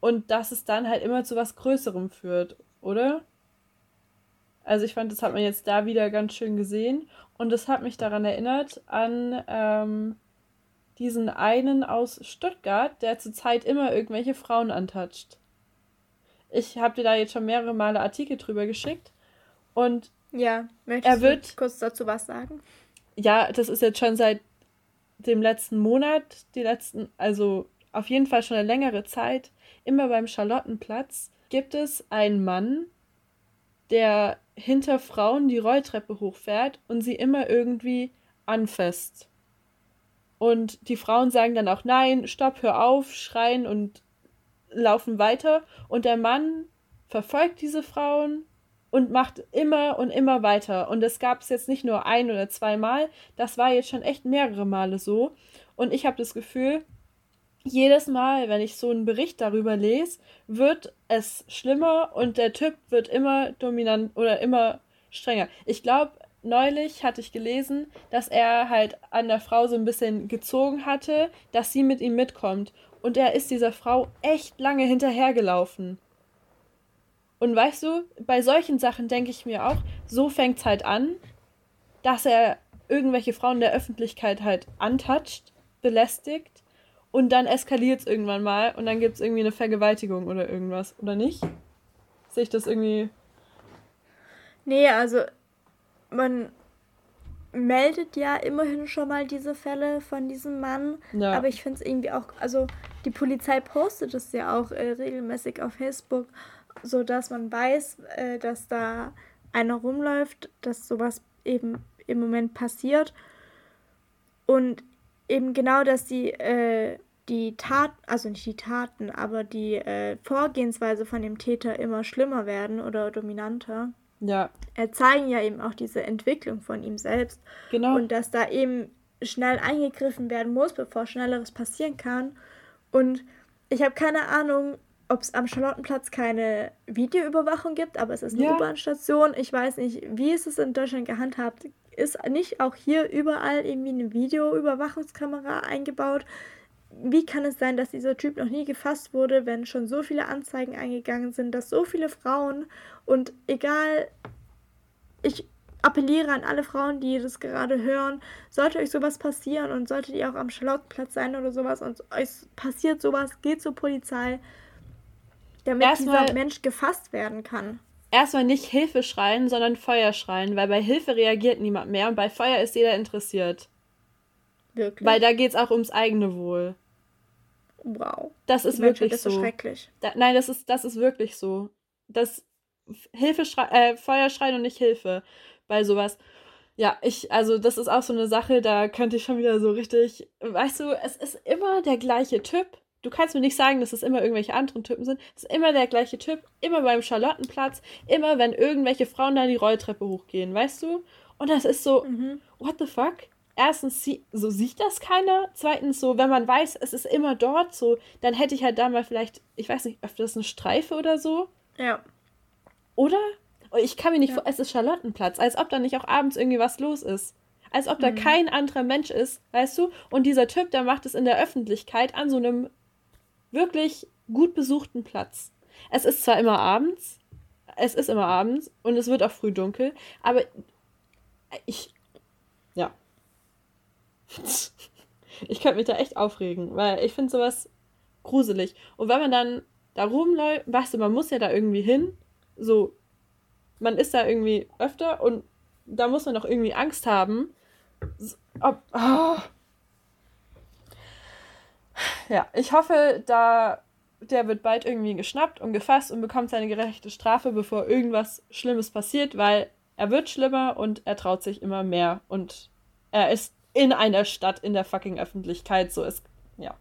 Und dass es dann halt immer zu was Größerem führt, oder? Also ich fand, das hat man jetzt da wieder ganz schön gesehen. Und das hat mich daran erinnert an ähm, diesen einen aus Stuttgart, der zurzeit immer irgendwelche Frauen antatscht. Ich habe dir da jetzt schon mehrere Male Artikel drüber geschickt. Und ja, möchtest er wird, du kurz dazu was sagen? Ja, das ist jetzt schon seit dem letzten Monat, die letzten, also auf jeden Fall schon eine längere Zeit, immer beim Charlottenplatz gibt es einen Mann, der hinter Frauen die Rolltreppe hochfährt und sie immer irgendwie anfasst. Und die Frauen sagen dann auch nein, stopp, hör auf, schreien und laufen weiter. Und der Mann verfolgt diese Frauen und macht immer und immer weiter. Und es gab es jetzt nicht nur ein oder zweimal, das war jetzt schon echt mehrere Male so. Und ich habe das Gefühl, jedes Mal, wenn ich so einen Bericht darüber lese, wird es schlimmer und der Typ wird immer dominant oder immer strenger. Ich glaube, neulich hatte ich gelesen, dass er halt an der Frau so ein bisschen gezogen hatte, dass sie mit ihm mitkommt. Und er ist dieser Frau echt lange hinterhergelaufen. Und weißt du, bei solchen Sachen denke ich mir auch, so fängt es halt an, dass er irgendwelche Frauen der Öffentlichkeit halt antatscht, belästigt und dann eskaliert es irgendwann mal und dann gibt es irgendwie eine Vergewaltigung oder irgendwas, oder nicht? Sehe ich das irgendwie. Nee, also man meldet ja immerhin schon mal diese Fälle von diesem Mann. Ja. Aber ich finde es irgendwie auch, also die Polizei postet es ja auch äh, regelmäßig auf Facebook, sodass man weiß, äh, dass da einer rumläuft, dass sowas eben im Moment passiert. Und eben genau, dass die, äh, die Taten, also nicht die Taten, aber die äh, Vorgehensweise von dem Täter immer schlimmer werden oder dominanter. Ja. Er zeigen ja eben auch diese Entwicklung von ihm selbst. Genau. Und dass da eben schnell eingegriffen werden muss, bevor Schnelleres passieren kann. Und ich habe keine Ahnung, ob es am Charlottenplatz keine Videoüberwachung gibt, aber es ist eine ja. U-Bahn-Station. Ich weiß nicht, wie ist es in Deutschland gehandhabt? Ist nicht auch hier überall irgendwie eine Videoüberwachungskamera eingebaut? Wie kann es sein, dass dieser Typ noch nie gefasst wurde, wenn schon so viele Anzeigen eingegangen sind, dass so viele Frauen und egal, ich appelliere an alle Frauen, die das gerade hören, sollte euch sowas passieren und solltet ihr auch am Charlottenplatz sein oder sowas und euch passiert sowas, geht zur Polizei, damit Erstmal, dieser Mensch gefasst werden kann erstmal nicht Hilfe schreien, sondern Feuer schreien, weil bei Hilfe reagiert niemand mehr und bei Feuer ist jeder interessiert. Wirklich? Weil da geht es auch ums eigene Wohl. Wow. Das ist wirklich das so. so schrecklich. Da, nein, das ist, das ist wirklich so. Das Hilfe äh, Feuer schreien und nicht Hilfe bei sowas. Ja, ich, also das ist auch so eine Sache, da könnte ich schon wieder so richtig, weißt du, es ist immer der gleiche Typ, Du kannst mir nicht sagen, dass es immer irgendwelche anderen Typen sind. Es ist immer der gleiche Typ, immer beim Charlottenplatz, immer wenn irgendwelche Frauen da die Rolltreppe hochgehen, weißt du? Und das ist so, mhm. what the fuck? Erstens, so sieht das keiner. Zweitens, so, wenn man weiß, es ist immer dort, so, dann hätte ich halt da mal vielleicht, ich weiß nicht, öfters eine Streife oder so. Ja. Oder? Ich kann mir nicht ja. vor, es ist Charlottenplatz, als ob da nicht auch abends irgendwie was los ist. Als ob da mhm. kein anderer Mensch ist, weißt du? Und dieser Typ, der macht es in der Öffentlichkeit an so einem wirklich gut besuchten Platz. Es ist zwar immer abends, es ist immer abends und es wird auch früh dunkel, aber ich. Ja. ich könnte mich da echt aufregen, weil ich finde sowas gruselig. Und wenn man dann da rumläuft, weißt du, man muss ja da irgendwie hin, so, man ist da irgendwie öfter und da muss man doch irgendwie Angst haben, ob, oh, ja, ich hoffe, da der wird bald irgendwie geschnappt und gefasst und bekommt seine gerechte Strafe, bevor irgendwas Schlimmes passiert, weil er wird schlimmer und er traut sich immer mehr und er ist in einer Stadt in der fucking Öffentlichkeit, so ist ja.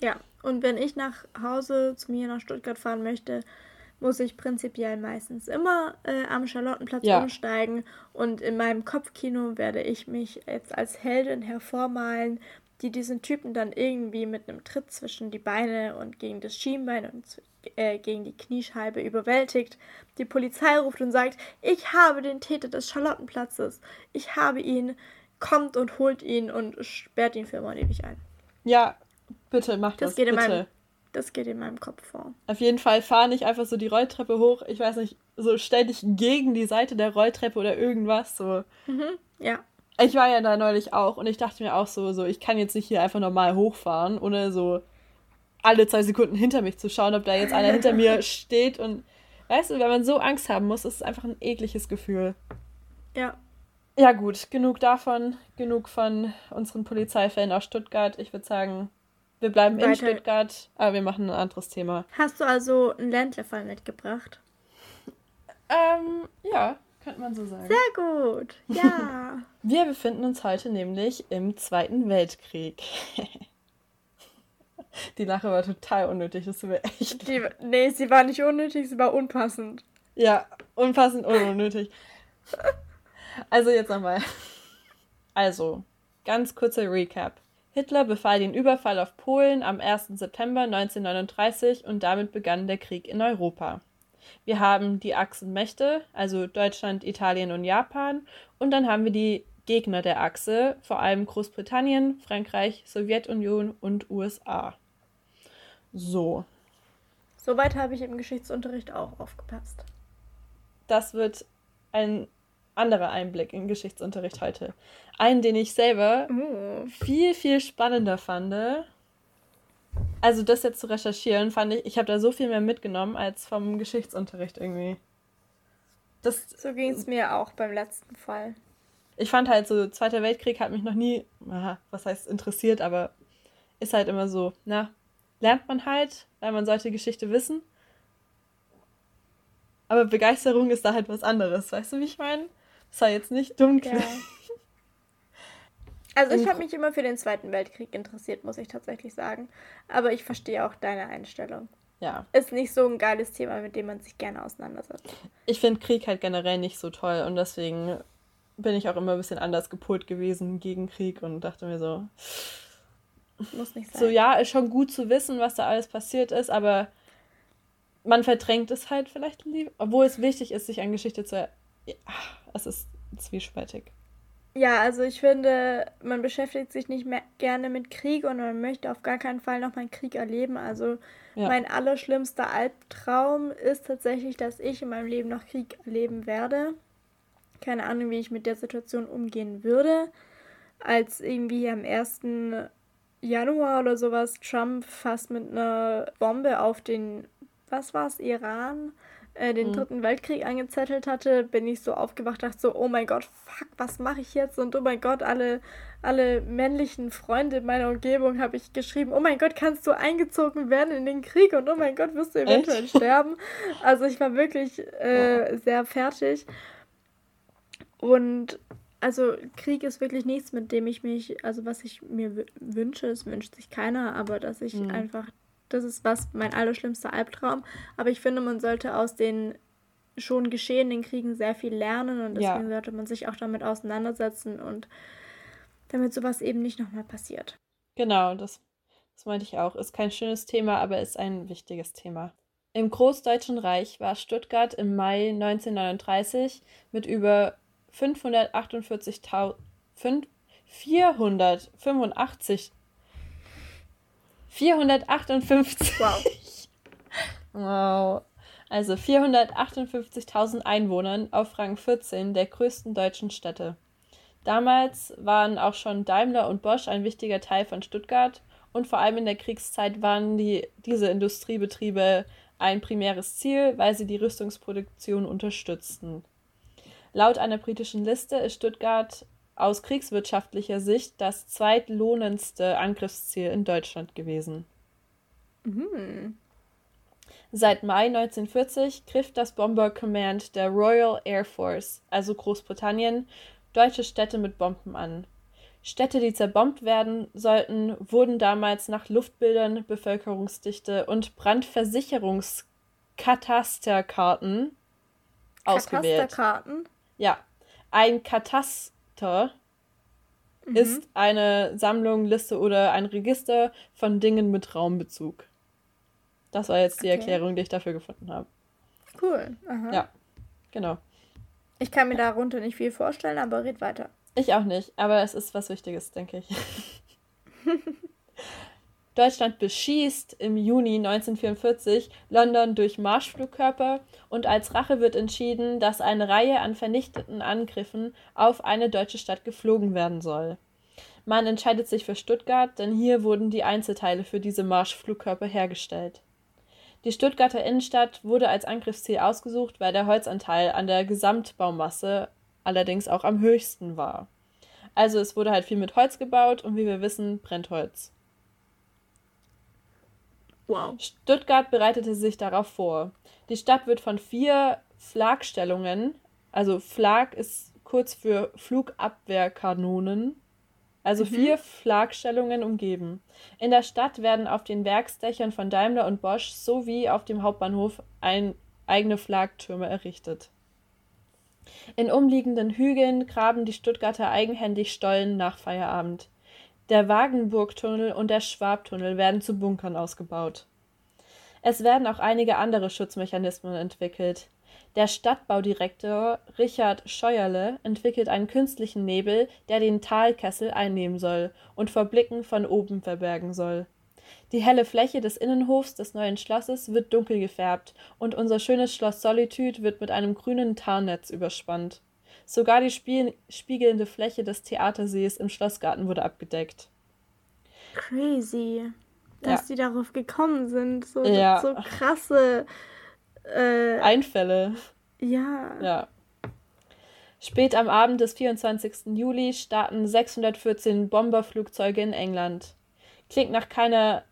Ja, und wenn ich nach Hause zu mir nach Stuttgart fahren möchte, muss ich prinzipiell meistens immer äh, am Charlottenplatz ja. umsteigen und in meinem Kopfkino werde ich mich jetzt als Heldin hervormalen die diesen Typen dann irgendwie mit einem Tritt zwischen die Beine und gegen das Schienbein und äh, gegen die Kniescheibe überwältigt. Die Polizei ruft und sagt, ich habe den Täter des Charlottenplatzes. Ich habe ihn, kommt und holt ihn und sperrt ihn für immer und ewig ein. Ja, bitte mach das. Das geht, bitte. In meinem, das geht in meinem Kopf vor. Auf jeden Fall fahr nicht einfach so die Rolltreppe hoch. Ich weiß nicht, so stell dich gegen die Seite der Rolltreppe oder irgendwas. So. Mhm, ja. Ich war ja da neulich auch und ich dachte mir auch so, so, ich kann jetzt nicht hier einfach normal hochfahren, ohne so alle zwei Sekunden hinter mich zu schauen, ob da jetzt einer hinter mir steht. Und weißt du, wenn man so Angst haben muss, ist es einfach ein ekliges Gefühl. Ja. Ja, gut, genug davon, genug von unseren Polizeifällen aus Stuttgart. Ich würde sagen, wir bleiben Weiter. in Stuttgart, aber wir machen ein anderes Thema. Hast du also einen Ländlerfall mitgebracht? Ähm, ja, könnte man so sagen. Sehr gut, ja. wir befinden uns heute nämlich im Zweiten Weltkrieg. Die Lache war total unnötig, das war echt. Die, nee, sie war nicht unnötig, sie war unpassend. Ja, unpassend und unnötig. Also jetzt nochmal. Also, ganz kurzer Recap. Hitler befahl den Überfall auf Polen am 1. September 1939 und damit begann der Krieg in Europa. Wir haben die Achsenmächte, also Deutschland, Italien und Japan, und dann haben wir die Gegner der Achse, vor allem Großbritannien, Frankreich, Sowjetunion und USA. So. Soweit habe ich im Geschichtsunterricht auch aufgepasst. Das wird ein anderer Einblick in Geschichtsunterricht heute. Einen, den ich selber uh. viel, viel spannender fand. Also das jetzt zu recherchieren, fand ich, ich habe da so viel mehr mitgenommen als vom Geschichtsunterricht irgendwie. Das, so ging es mir auch beim letzten Fall. Ich fand halt so, Zweiter Weltkrieg hat mich noch nie, aha, was heißt interessiert, aber ist halt immer so, na, lernt man halt, weil man sollte Geschichte wissen. Aber Begeisterung ist da halt was anderes, weißt du, wie ich meine? War jetzt nicht dumm. Ja. Also ich habe mich immer für den Zweiten Weltkrieg interessiert, muss ich tatsächlich sagen. Aber ich verstehe auch deine Einstellung. Ja. Ist nicht so ein geiles Thema, mit dem man sich gerne auseinandersetzt. Ich finde Krieg halt generell nicht so toll und deswegen bin ich auch immer ein bisschen anders gepolt gewesen gegen Krieg und dachte mir so, muss nicht sein. So, ja, ist schon gut zu wissen, was da alles passiert ist, aber man verdrängt es halt vielleicht lieber, obwohl es wichtig ist, sich an Geschichte zu. Ja, es ist zwiespältig. Ja, also ich finde, man beschäftigt sich nicht mehr gerne mit Krieg und man möchte auf gar keinen Fall nochmal einen Krieg erleben. Also ja. mein allerschlimmster Albtraum ist tatsächlich, dass ich in meinem Leben noch Krieg erleben werde. Keine Ahnung, wie ich mit der Situation umgehen würde. Als irgendwie am 1. Januar oder sowas Trump fast mit einer Bombe auf den, was war es, Iran, äh, den mhm. dritten Weltkrieg angezettelt hatte, bin ich so aufgewacht, dachte so, oh mein Gott, fuck, was mache ich jetzt? Und oh mein Gott, alle, alle männlichen Freunde in meiner Umgebung habe ich geschrieben, oh mein Gott, kannst du eingezogen werden in den Krieg und oh mein Gott, wirst du eventuell Echt? sterben. Also ich war wirklich äh, oh. sehr fertig. Und also Krieg ist wirklich nichts, mit dem ich mich, also was ich mir wünsche, es wünscht sich keiner, aber dass ich mhm. einfach, das ist was, mein allerschlimmster Albtraum. Aber ich finde, man sollte aus den schon geschehenen Kriegen sehr viel lernen und deswegen ja. sollte man sich auch damit auseinandersetzen und damit sowas eben nicht nochmal passiert. Genau, das, das meinte ich auch. Ist kein schönes Thema, aber ist ein wichtiges Thema. Im Großdeutschen Reich war Stuttgart im Mai 1939 mit über 548.000 485 458 wow. wow. Also 458.000 Einwohnern auf Rang 14 der größten deutschen Städte. Damals waren auch schon Daimler und Bosch ein wichtiger Teil von Stuttgart und vor allem in der Kriegszeit waren die, diese Industriebetriebe ein primäres Ziel, weil sie die Rüstungsproduktion unterstützten. Laut einer britischen Liste ist Stuttgart aus kriegswirtschaftlicher Sicht das zweitlohnendste Angriffsziel in Deutschland gewesen. Mhm. Seit Mai 1940 griff das Bomber Command der Royal Air Force, also Großbritannien, deutsche Städte mit Bomben an. Städte, die zerbombt werden sollten, wurden damals nach Luftbildern, Bevölkerungsdichte und Brandversicherungskatasterkarten ausgewählt. Katasterkarten? Ja, ein Kataster mhm. ist eine Sammlung, Liste oder ein Register von Dingen mit Raumbezug. Das war jetzt die okay. Erklärung, die ich dafür gefunden habe. Cool. Aha. Ja, genau. Ich kann mir darunter nicht viel vorstellen, aber red weiter. Ich auch nicht, aber es ist was Wichtiges, denke ich. Deutschland beschießt im Juni 1944 London durch Marschflugkörper und als Rache wird entschieden, dass eine Reihe an vernichteten Angriffen auf eine deutsche Stadt geflogen werden soll. Man entscheidet sich für Stuttgart, denn hier wurden die Einzelteile für diese Marschflugkörper hergestellt. Die Stuttgarter Innenstadt wurde als Angriffsziel ausgesucht, weil der Holzanteil an der Gesamtbaumasse allerdings auch am höchsten war. Also es wurde halt viel mit Holz gebaut und wie wir wissen, brennt Holz. Wow. Stuttgart bereitete sich darauf vor. Die Stadt wird von vier Flakstellungen, also Flag ist kurz für Flugabwehrkanonen, also mhm. vier Flakstellungen umgeben. In der Stadt werden auf den Werksdächern von Daimler und Bosch sowie auf dem Hauptbahnhof ein, eigene Flagtürme errichtet. In umliegenden Hügeln graben die Stuttgarter eigenhändig Stollen nach Feierabend. Der Wagenburgtunnel und der Schwabtunnel werden zu Bunkern ausgebaut. Es werden auch einige andere Schutzmechanismen entwickelt. Der Stadtbaudirektor Richard Scheuerle entwickelt einen künstlichen Nebel, der den Talkessel einnehmen soll und vor Blicken von oben verbergen soll. Die helle Fläche des Innenhofs des neuen Schlosses wird dunkel gefärbt und unser schönes Schloss Solitude wird mit einem grünen Tarnnetz überspannt. Sogar die spiegelnde Fläche des Theatersees im Schlossgarten wurde abgedeckt. Crazy, dass ja. die darauf gekommen sind. So, ja. so krasse äh, Einfälle. Ja. Ja. Spät am Abend des 24. Juli starten 614 Bomberflugzeuge in England. Klingt nach keiner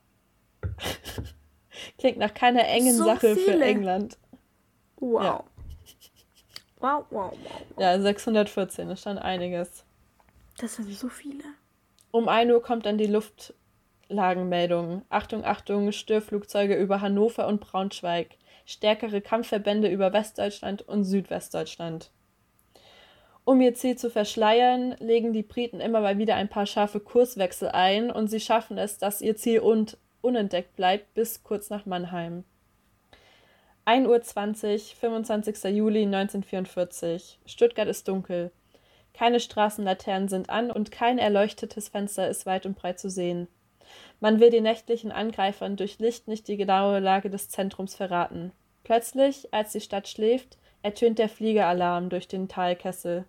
klingt nach keiner engen so Sache viele. für England. Wow. Ja. Wow, wow, wow. Ja, 614 ist schon einiges. Das sind so viele. Um 1 Uhr kommt dann die Luftlagenmeldung. Achtung, Achtung, Störflugzeuge über Hannover und Braunschweig. Stärkere Kampfverbände über Westdeutschland und Südwestdeutschland. Um ihr Ziel zu verschleiern, legen die Briten immer mal wieder ein paar scharfe Kurswechsel ein und sie schaffen es, dass ihr Ziel un unentdeckt bleibt bis kurz nach Mannheim. 1.20 Uhr, 25. Juli 1944. Stuttgart ist dunkel. Keine Straßenlaternen sind an und kein erleuchtetes Fenster ist weit und breit zu sehen. Man will den nächtlichen Angreifern durch Licht nicht die genaue Lage des Zentrums verraten. Plötzlich, als die Stadt schläft, ertönt der Fliegeralarm durch den Talkessel.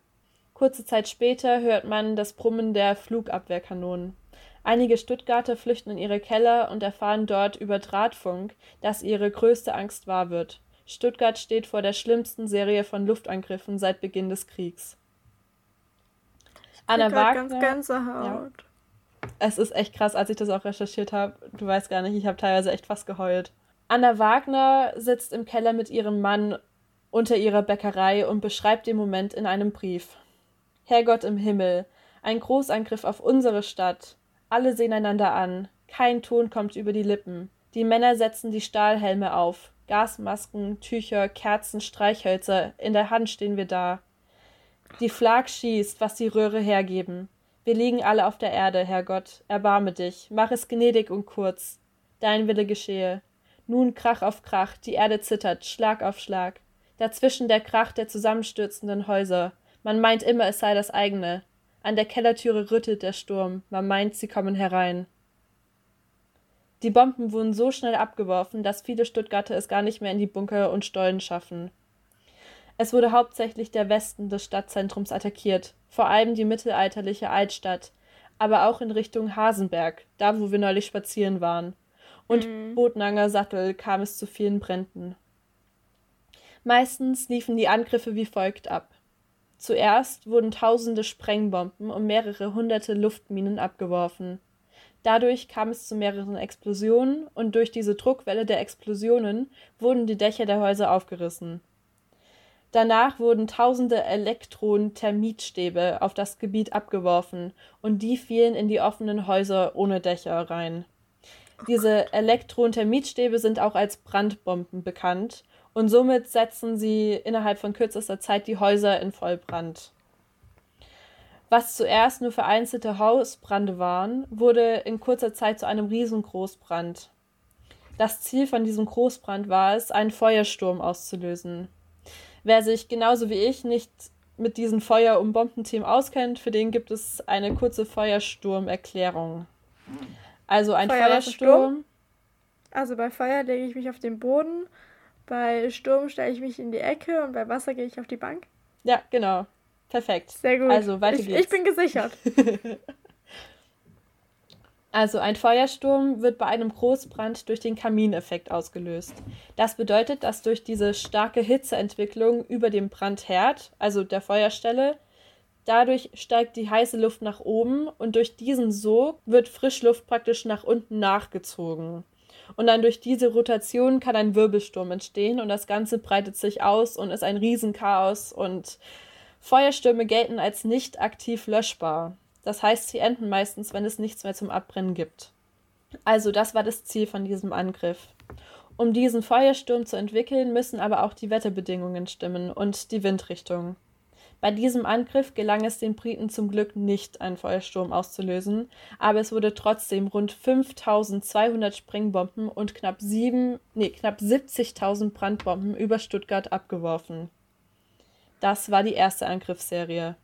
Kurze Zeit später hört man das Brummen der Flugabwehrkanonen. Einige Stuttgarter flüchten in ihre Keller und erfahren dort über Drahtfunk, dass ihre größte Angst wahr wird. Stuttgart steht vor der schlimmsten Serie von Luftangriffen seit Beginn des Kriegs. Anna Wagner. Ganz ja. Es ist echt krass, als ich das auch recherchiert habe. Du weißt gar nicht, ich habe teilweise echt fast geheult. Anna Wagner sitzt im Keller mit ihrem Mann unter ihrer Bäckerei und beschreibt den Moment in einem Brief. Herrgott im Himmel, ein Großangriff auf unsere Stadt. Alle sehen einander an. Kein Ton kommt über die Lippen. Die Männer setzen die Stahlhelme auf. Gasmasken, Tücher, Kerzen, Streichhölzer. In der Hand stehen wir da. Die Flag schießt, was die Röhre hergeben. Wir liegen alle auf der Erde, Herrgott. Erbarme dich. Mach es gnädig und kurz. Dein Wille geschehe. Nun Krach auf Krach, die Erde zittert, Schlag auf Schlag. Dazwischen der Krach der zusammenstürzenden Häuser. Man meint immer, es sei das eigene. An der Kellertüre rüttelt der Sturm, man meint, sie kommen herein. Die Bomben wurden so schnell abgeworfen, dass viele Stuttgarter es gar nicht mehr in die Bunker und Stollen schaffen. Es wurde hauptsächlich der Westen des Stadtzentrums attackiert, vor allem die mittelalterliche Altstadt, aber auch in Richtung Hasenberg, da wo wir neulich spazieren waren. Und mhm. Botnanger Sattel kam es zu vielen Bränden. Meistens liefen die Angriffe wie folgt ab. Zuerst wurden tausende Sprengbomben und mehrere hunderte Luftminen abgeworfen. Dadurch kam es zu mehreren Explosionen und durch diese Druckwelle der Explosionen wurden die Dächer der Häuser aufgerissen. Danach wurden tausende Elektron-Termitstäbe auf das Gebiet abgeworfen und die fielen in die offenen Häuser ohne Dächer rein. Diese Elektron-Termitstäbe sind auch als Brandbomben bekannt und somit setzen sie innerhalb von kürzester Zeit die Häuser in Vollbrand. Was zuerst nur vereinzelte Hausbrände waren, wurde in kurzer Zeit zu einem Riesengroßbrand. Das Ziel von diesem Großbrand war es, einen Feuersturm auszulösen. Wer sich genauso wie ich nicht mit diesen Feuer- und Bombenthemen auskennt, für den gibt es eine kurze Feuersturmerklärung. Also ein Feuer, Feuersturm. Also bei Feuer lege ich mich auf den Boden, bei Sturm stelle ich mich in die Ecke und bei Wasser gehe ich auf die Bank. Ja, genau. Perfekt. Sehr gut. Also weiter ich, geht's. Ich bin gesichert. Also ein Feuersturm wird bei einem Großbrand durch den Kamineffekt ausgelöst. Das bedeutet, dass durch diese starke Hitzeentwicklung über dem Brandherd, also der Feuerstelle, dadurch steigt die heiße Luft nach oben und durch diesen Sog wird Frischluft praktisch nach unten nachgezogen. Und dann durch diese Rotation kann ein Wirbelsturm entstehen und das Ganze breitet sich aus und ist ein Riesenchaos und Feuerstürme gelten als nicht aktiv löschbar. Das heißt, sie enden meistens, wenn es nichts mehr zum Abbrennen gibt. Also das war das Ziel von diesem Angriff. Um diesen Feuersturm zu entwickeln, müssen aber auch die Wetterbedingungen stimmen und die Windrichtung. Bei diesem Angriff gelang es den Briten zum Glück nicht, einen Feuersturm auszulösen, aber es wurde trotzdem rund 5200 Sprengbomben und knapp, nee, knapp 70.000 Brandbomben über Stuttgart abgeworfen. Das war die erste Angriffsserie.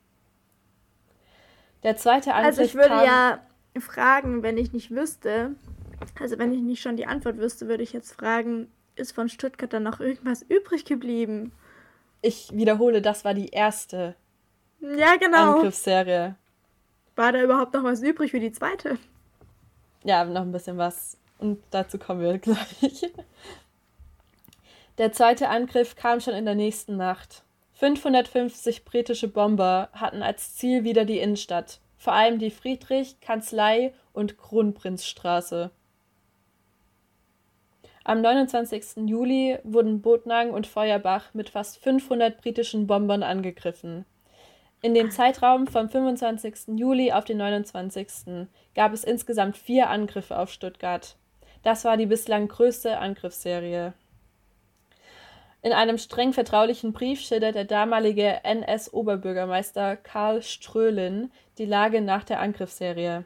Der zweite Angriff Also ich würde kam, ja fragen, wenn ich nicht wüsste, also wenn ich nicht schon die Antwort wüsste, würde ich jetzt fragen, ist von Stuttgart dann noch irgendwas übrig geblieben? Ich wiederhole, das war die erste ja, genau. Angriffsserie. War da überhaupt noch was übrig für die zweite? Ja, noch ein bisschen was. Und dazu kommen wir gleich. Der zweite Angriff kam schon in der nächsten Nacht. 550 britische Bomber hatten als Ziel wieder die Innenstadt, vor allem die Friedrich-, Kanzlei- und Kronprinzstraße. Am 29. Juli wurden Botnang und Feuerbach mit fast 500 britischen Bombern angegriffen. In dem Zeitraum vom 25. Juli auf den 29. gab es insgesamt vier Angriffe auf Stuttgart. Das war die bislang größte Angriffsserie. In einem streng vertraulichen Brief schildert der damalige NS-Oberbürgermeister Karl Strölin die Lage nach der Angriffsserie.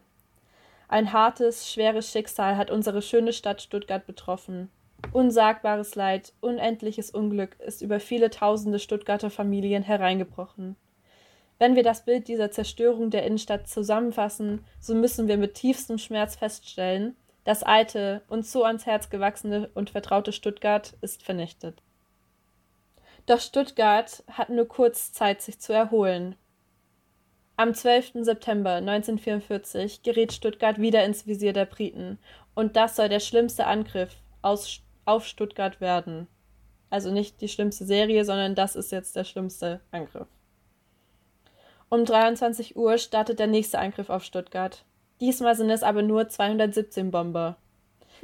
Ein hartes, schweres Schicksal hat unsere schöne Stadt Stuttgart betroffen. Unsagbares Leid, unendliches Unglück ist über viele tausende Stuttgarter Familien hereingebrochen. Wenn wir das Bild dieser Zerstörung der Innenstadt zusammenfassen, so müssen wir mit tiefstem Schmerz feststellen, das alte, uns so ans Herz gewachsene und vertraute Stuttgart ist vernichtet. Doch Stuttgart hat nur kurz Zeit, sich zu erholen. Am 12. September 1944 gerät Stuttgart wieder ins Visier der Briten und das soll der schlimmste Angriff aus, auf Stuttgart werden. Also nicht die schlimmste Serie, sondern das ist jetzt der schlimmste Angriff. Um 23 Uhr startet der nächste Angriff auf Stuttgart. Diesmal sind es aber nur 217 Bomber.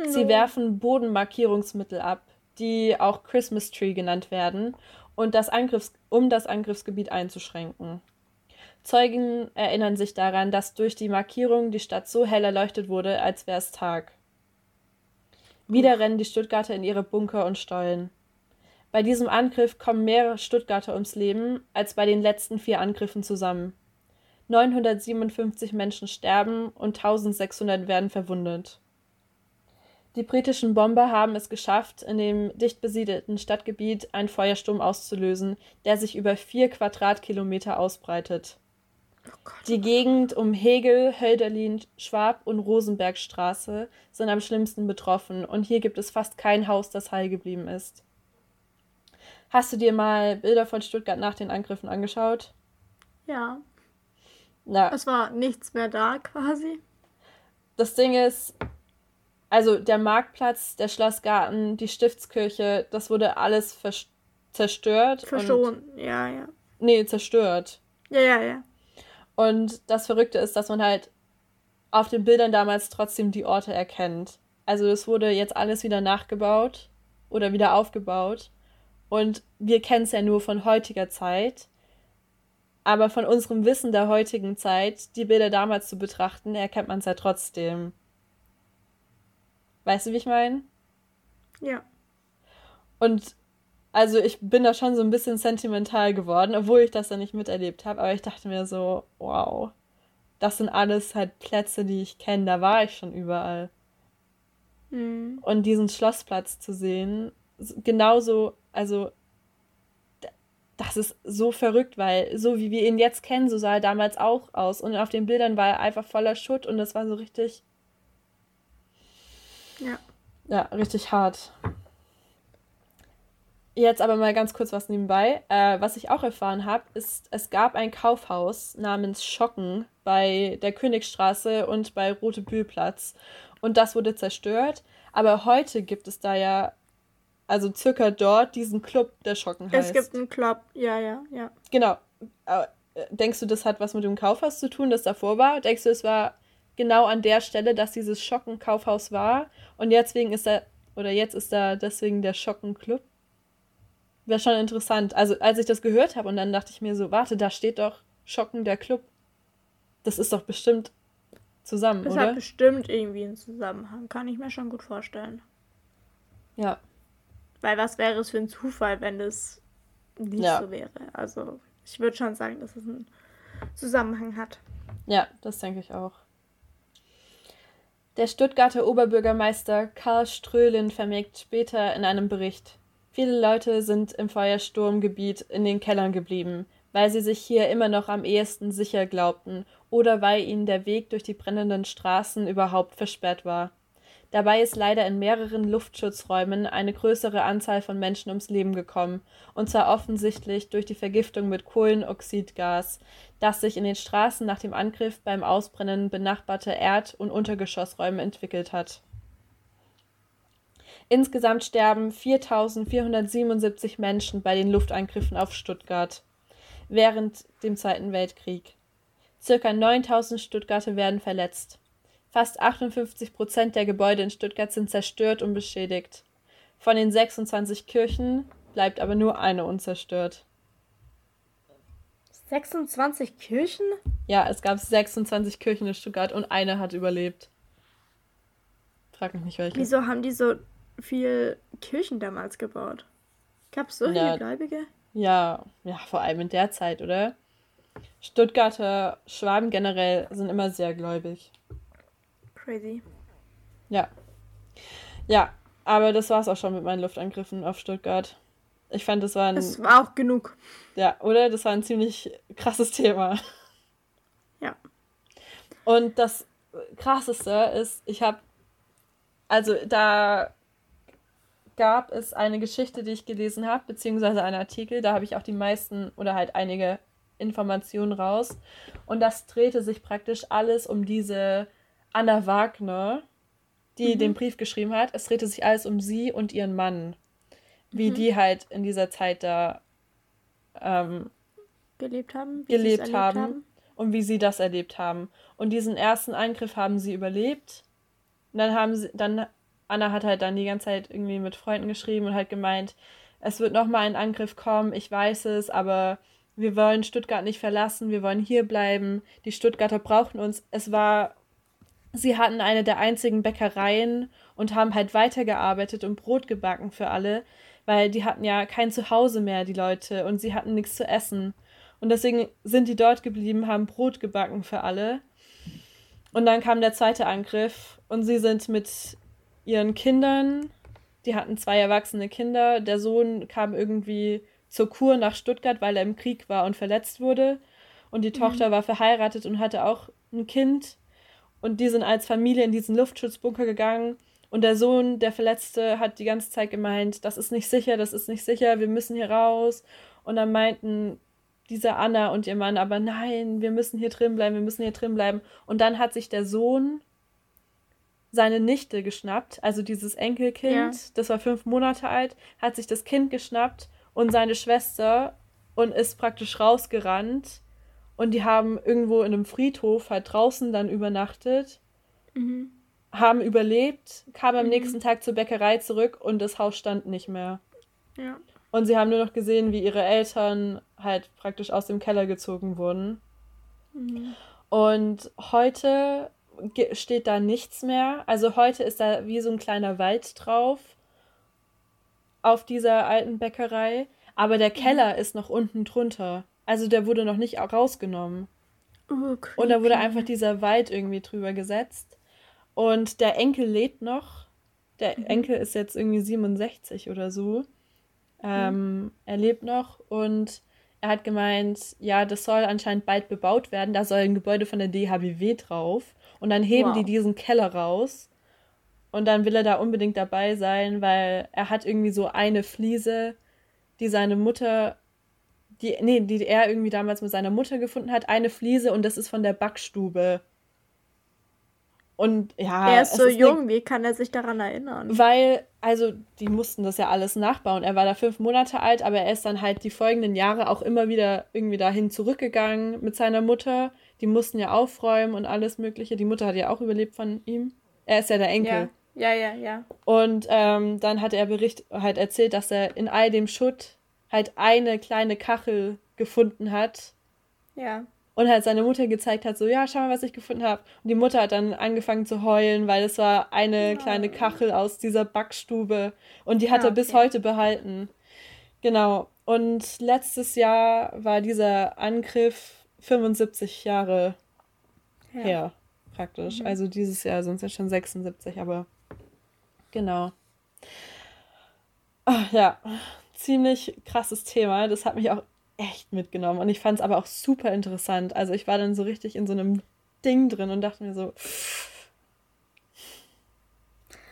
Sie werfen Bodenmarkierungsmittel ab, die auch Christmas Tree genannt werden, und das Angriffs um das Angriffsgebiet einzuschränken. Zeugen erinnern sich daran, dass durch die Markierung die Stadt so hell erleuchtet wurde, als wäre es Tag. Wieder rennen die Stuttgarter in ihre Bunker und Stollen. Bei diesem Angriff kommen mehrere Stuttgarter ums Leben als bei den letzten vier Angriffen zusammen. 957 Menschen sterben und 1600 werden verwundet. Die britischen Bomber haben es geschafft, in dem dicht besiedelten Stadtgebiet einen Feuersturm auszulösen, der sich über vier Quadratkilometer ausbreitet. Die Gegend um Hegel, Hölderlin, Schwab und Rosenbergstraße sind am schlimmsten betroffen und hier gibt es fast kein Haus, das heil geblieben ist. Hast du dir mal Bilder von Stuttgart nach den Angriffen angeschaut? Ja. Na. Es war nichts mehr da quasi. Das Ding ist, also der Marktplatz, der Schlossgarten, die Stiftskirche, das wurde alles zerstört. Verschont, ja, ja. Nee, zerstört. Ja, ja, ja. Und das Verrückte ist, dass man halt auf den Bildern damals trotzdem die Orte erkennt. Also es wurde jetzt alles wieder nachgebaut oder wieder aufgebaut. Und wir kennen es ja nur von heutiger Zeit. Aber von unserem Wissen der heutigen Zeit, die Bilder damals zu betrachten, erkennt man es ja trotzdem. Weißt du, wie ich meine? Ja. Und also ich bin da schon so ein bisschen sentimental geworden, obwohl ich das ja nicht miterlebt habe. Aber ich dachte mir so, wow, das sind alles halt Plätze, die ich kenne. Da war ich schon überall. Mhm. Und diesen Schlossplatz zu sehen, genauso, also das ist so verrückt, weil so wie wir ihn jetzt kennen, so sah er damals auch aus. Und auf den Bildern war er einfach voller Schutt und das war so richtig. Ja. Ja, richtig hart. Jetzt aber mal ganz kurz was nebenbei. Äh, was ich auch erfahren habe, ist, es gab ein Kaufhaus namens Schocken bei der Königstraße und bei Rote Bühlplatz. Und das wurde zerstört. Aber heute gibt es da ja also circa dort, diesen Club, der Schocken heißt. Es gibt einen Club, ja, ja, ja. Genau. Äh, denkst du, das hat was mit dem Kaufhaus zu tun, das davor war? Denkst du, es war genau an der Stelle, dass dieses Schocken-Kaufhaus war und jetzt wegen ist da, oder jetzt ist da deswegen der Schocken-Club? Wäre schon interessant. Also, als ich das gehört habe und dann dachte ich mir so, warte, da steht doch Schocken, der Club. Das ist doch bestimmt zusammen, das oder? Das hat bestimmt irgendwie einen Zusammenhang, kann ich mir schon gut vorstellen. Ja. Weil was wäre es für ein Zufall, wenn es nicht ja. so wäre? Also ich würde schon sagen, dass es einen Zusammenhang hat. Ja, das denke ich auch. Der Stuttgarter Oberbürgermeister Karl Ströhlin vermerkt später in einem Bericht, viele Leute sind im Feuersturmgebiet in den Kellern geblieben, weil sie sich hier immer noch am ehesten sicher glaubten oder weil ihnen der Weg durch die brennenden Straßen überhaupt versperrt war. Dabei ist leider in mehreren Luftschutzräumen eine größere Anzahl von Menschen ums Leben gekommen, und zwar offensichtlich durch die Vergiftung mit Kohlenoxidgas, das sich in den Straßen nach dem Angriff beim Ausbrennen benachbarter Erd- und Untergeschossräume entwickelt hat. Insgesamt sterben 4.477 Menschen bei den Luftangriffen auf Stuttgart während dem Zweiten Weltkrieg. Circa 9.000 Stuttgarter werden verletzt. Fast 58 Prozent der Gebäude in Stuttgart sind zerstört und beschädigt. Von den 26 Kirchen bleibt aber nur eine unzerstört. 26 Kirchen? Ja, es gab 26 Kirchen in Stuttgart und eine hat überlebt. Frag mich nicht welche. Wieso haben die so viel Kirchen damals gebaut? Gab es so viele ja, Gläubige? Ja, ja, vor allem in der Zeit, oder? Stuttgarter Schwaben generell sind immer sehr gläubig. Crazy. Ja. Ja, aber das war es auch schon mit meinen Luftangriffen auf Stuttgart. Ich fand, das war ein. Das war auch genug. Ja, oder? Das war ein ziemlich krasses Thema. Ja. Und das krasseste ist, ich habe. Also, da gab es eine Geschichte, die ich gelesen habe, beziehungsweise einen Artikel. Da habe ich auch die meisten oder halt einige Informationen raus. Und das drehte sich praktisch alles um diese Anna Wagner, die mhm. den Brief geschrieben hat. Es drehte sich alles um sie und ihren Mann. Wie mhm. die halt in dieser Zeit da ähm, gelebt haben. Gelebt haben, haben, und wie sie das erlebt haben. Und diesen ersten Angriff haben sie überlebt. Und dann haben sie, dann, Anna hat halt dann die ganze Zeit irgendwie mit Freunden geschrieben und halt gemeint, es wird nochmal ein Angriff kommen, ich weiß es, aber wir wollen Stuttgart nicht verlassen, wir wollen hier bleiben, die Stuttgarter brauchen uns. Es war sie hatten eine der einzigen Bäckereien und haben halt weitergearbeitet und Brot gebacken für alle, weil die hatten ja kein Zuhause mehr, die Leute, und sie hatten nichts zu essen. Und deswegen sind die dort geblieben, haben Brot gebacken für alle. Und dann kam der zweite Angriff und sie sind mit ihren Kindern, die hatten zwei erwachsene Kinder, der Sohn kam irgendwie zur Kur nach Stuttgart, weil er im Krieg war und verletzt wurde. Und die mhm. Tochter war verheiratet und hatte auch ein Kind. Und die sind als Familie in diesen Luftschutzbunker gegangen. Und der Sohn, der Verletzte, hat die ganze Zeit gemeint, das ist nicht sicher, das ist nicht sicher, wir müssen hier raus. Und dann meinten diese Anna und ihr Mann aber, nein, wir müssen hier drin bleiben, wir müssen hier drin bleiben. Und dann hat sich der Sohn seine Nichte geschnappt, also dieses Enkelkind, ja. das war fünf Monate alt, hat sich das Kind geschnappt und seine Schwester und ist praktisch rausgerannt und die haben irgendwo in einem Friedhof halt draußen dann übernachtet, mhm. haben überlebt, kamen am mhm. nächsten Tag zur Bäckerei zurück und das Haus stand nicht mehr. Ja. Und sie haben nur noch gesehen, wie ihre Eltern halt praktisch aus dem Keller gezogen wurden. Mhm. Und heute steht da nichts mehr. Also heute ist da wie so ein kleiner Wald drauf auf dieser alten Bäckerei, aber der mhm. Keller ist noch unten drunter. Also der wurde noch nicht rausgenommen. Oh, und da wurde einfach dieser Wald irgendwie drüber gesetzt. Und der Enkel lebt noch. Der mhm. Enkel ist jetzt irgendwie 67 oder so. Ähm, mhm. Er lebt noch und er hat gemeint, ja, das soll anscheinend bald bebaut werden. Da soll ein Gebäude von der DHBW drauf. Und dann heben wow. die diesen Keller raus. Und dann will er da unbedingt dabei sein, weil er hat irgendwie so eine Fliese, die seine Mutter, die, nee, die er irgendwie damals mit seiner Mutter gefunden hat, eine Fliese und das ist von der Backstube. Und ja. Er ist so ist jung, ne, wie kann er sich daran erinnern? Weil, also, die mussten das ja alles nachbauen. Er war da fünf Monate alt, aber er ist dann halt die folgenden Jahre auch immer wieder irgendwie dahin zurückgegangen mit seiner Mutter. Die mussten ja aufräumen und alles Mögliche. Die Mutter hat ja auch überlebt von ihm. Er ist ja der Enkel. Ja, ja, ja. ja. Und ähm, dann hat er Bericht halt erzählt, dass er in all dem Schutt halt eine kleine Kachel gefunden hat. Ja und halt seine Mutter gezeigt hat, so, ja, schau mal, was ich gefunden habe. Und die Mutter hat dann angefangen zu heulen, weil es war eine oh. kleine Kachel aus dieser Backstube und die hat ja, er bis heute behalten. Genau. Und letztes Jahr war dieser Angriff 75 Jahre ja. her, praktisch. Mhm. Also dieses Jahr sind es ja schon 76, aber genau. Ach, ja, ziemlich krasses Thema. Das hat mich auch echt mitgenommen. Und ich fand es aber auch super interessant. Also ich war dann so richtig in so einem Ding drin und dachte mir so.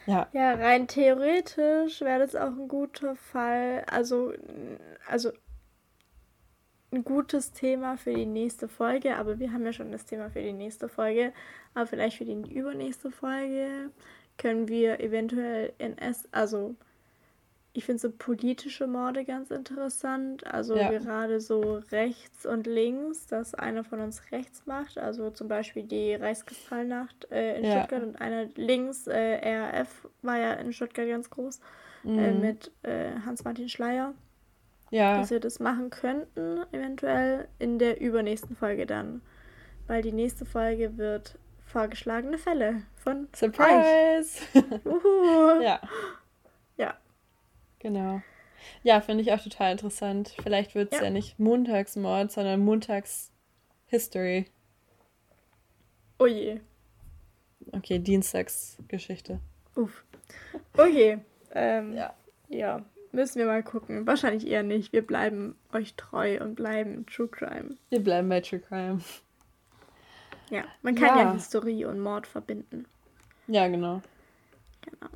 Ja. Ja, rein theoretisch wäre das auch ein guter Fall. Also, also ein gutes Thema für die nächste Folge, aber wir haben ja schon das Thema für die nächste Folge. Aber vielleicht für die übernächste Folge können wir eventuell NS, also ich finde so politische Morde ganz interessant. Also ja. gerade so rechts und links, dass einer von uns rechts macht. Also zum Beispiel die Reichskristallnacht äh, in ja. Stuttgart und einer links, äh, RAF war ja in Stuttgart ganz groß, äh, mhm. äh, mit Hans-Martin Schleier. Ja. Dass wir das machen könnten, eventuell in der übernächsten Folge dann. Weil die nächste Folge wird vorgeschlagene Fälle von Surprise! ja. Genau. Ja, finde ich auch total interessant. Vielleicht wird es ja. ja. nicht Montagsmord, sondern Montags-History. Oh je. Okay, Dienstagsgeschichte. Uff. Okay. Ähm, ja. ja, müssen wir mal gucken. Wahrscheinlich eher nicht. Wir bleiben euch treu und bleiben True Crime. Wir bleiben bei True Crime. Ja, man kann ja, ja Historie und Mord verbinden. Ja, genau. Genau.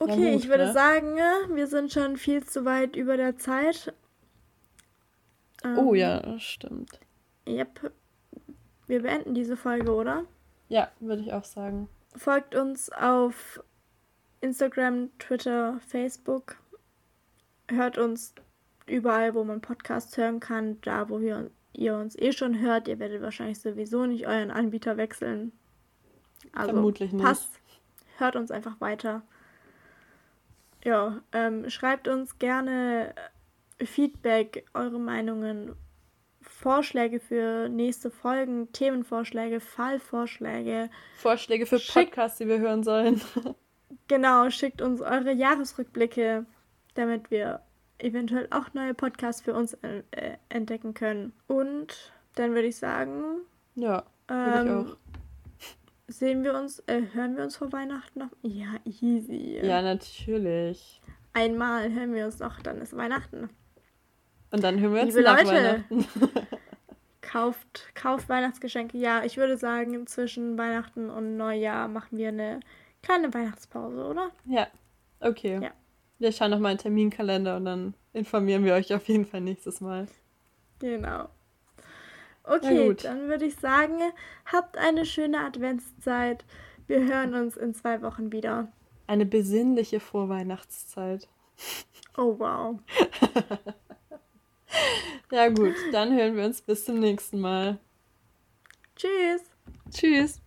Okay, gut, ich würde ne? sagen, wir sind schon viel zu weit über der Zeit. Ähm, oh ja, stimmt. Yep. Wir beenden diese Folge, oder? Ja, würde ich auch sagen. Folgt uns auf Instagram, Twitter, Facebook. Hört uns überall, wo man Podcasts hören kann. Da, wo wir, ihr uns eh schon hört. Ihr werdet wahrscheinlich sowieso nicht euren Anbieter wechseln. Also Vermutlich nicht. Passt. Hört uns einfach weiter. Ja, ähm, schreibt uns gerne Feedback, eure Meinungen, Vorschläge für nächste Folgen, Themenvorschläge, Fallvorschläge. Vorschläge für Podcasts, die wir hören sollen. genau, schickt uns eure Jahresrückblicke, damit wir eventuell auch neue Podcasts für uns äh, entdecken können. Und dann würde ich sagen. Ja, ähm, ich auch. Sehen wir uns, äh, hören wir uns vor Weihnachten noch? Ja, easy. Ja, natürlich. Einmal hören wir uns noch, dann ist Weihnachten. Und dann hören wir uns Liebe nach Leute, Weihnachten. kauft, kauft Weihnachtsgeschenke. Ja, ich würde sagen, zwischen Weihnachten und Neujahr machen wir eine kleine Weihnachtspause, oder? Ja, okay. Ja. Wir schauen nochmal in den Terminkalender und dann informieren wir euch auf jeden Fall nächstes Mal. Genau. Okay, dann würde ich sagen, habt eine schöne Adventszeit. Wir hören uns in zwei Wochen wieder. Eine besinnliche Vorweihnachtszeit. Oh wow. ja gut, dann hören wir uns bis zum nächsten Mal. Tschüss. Tschüss.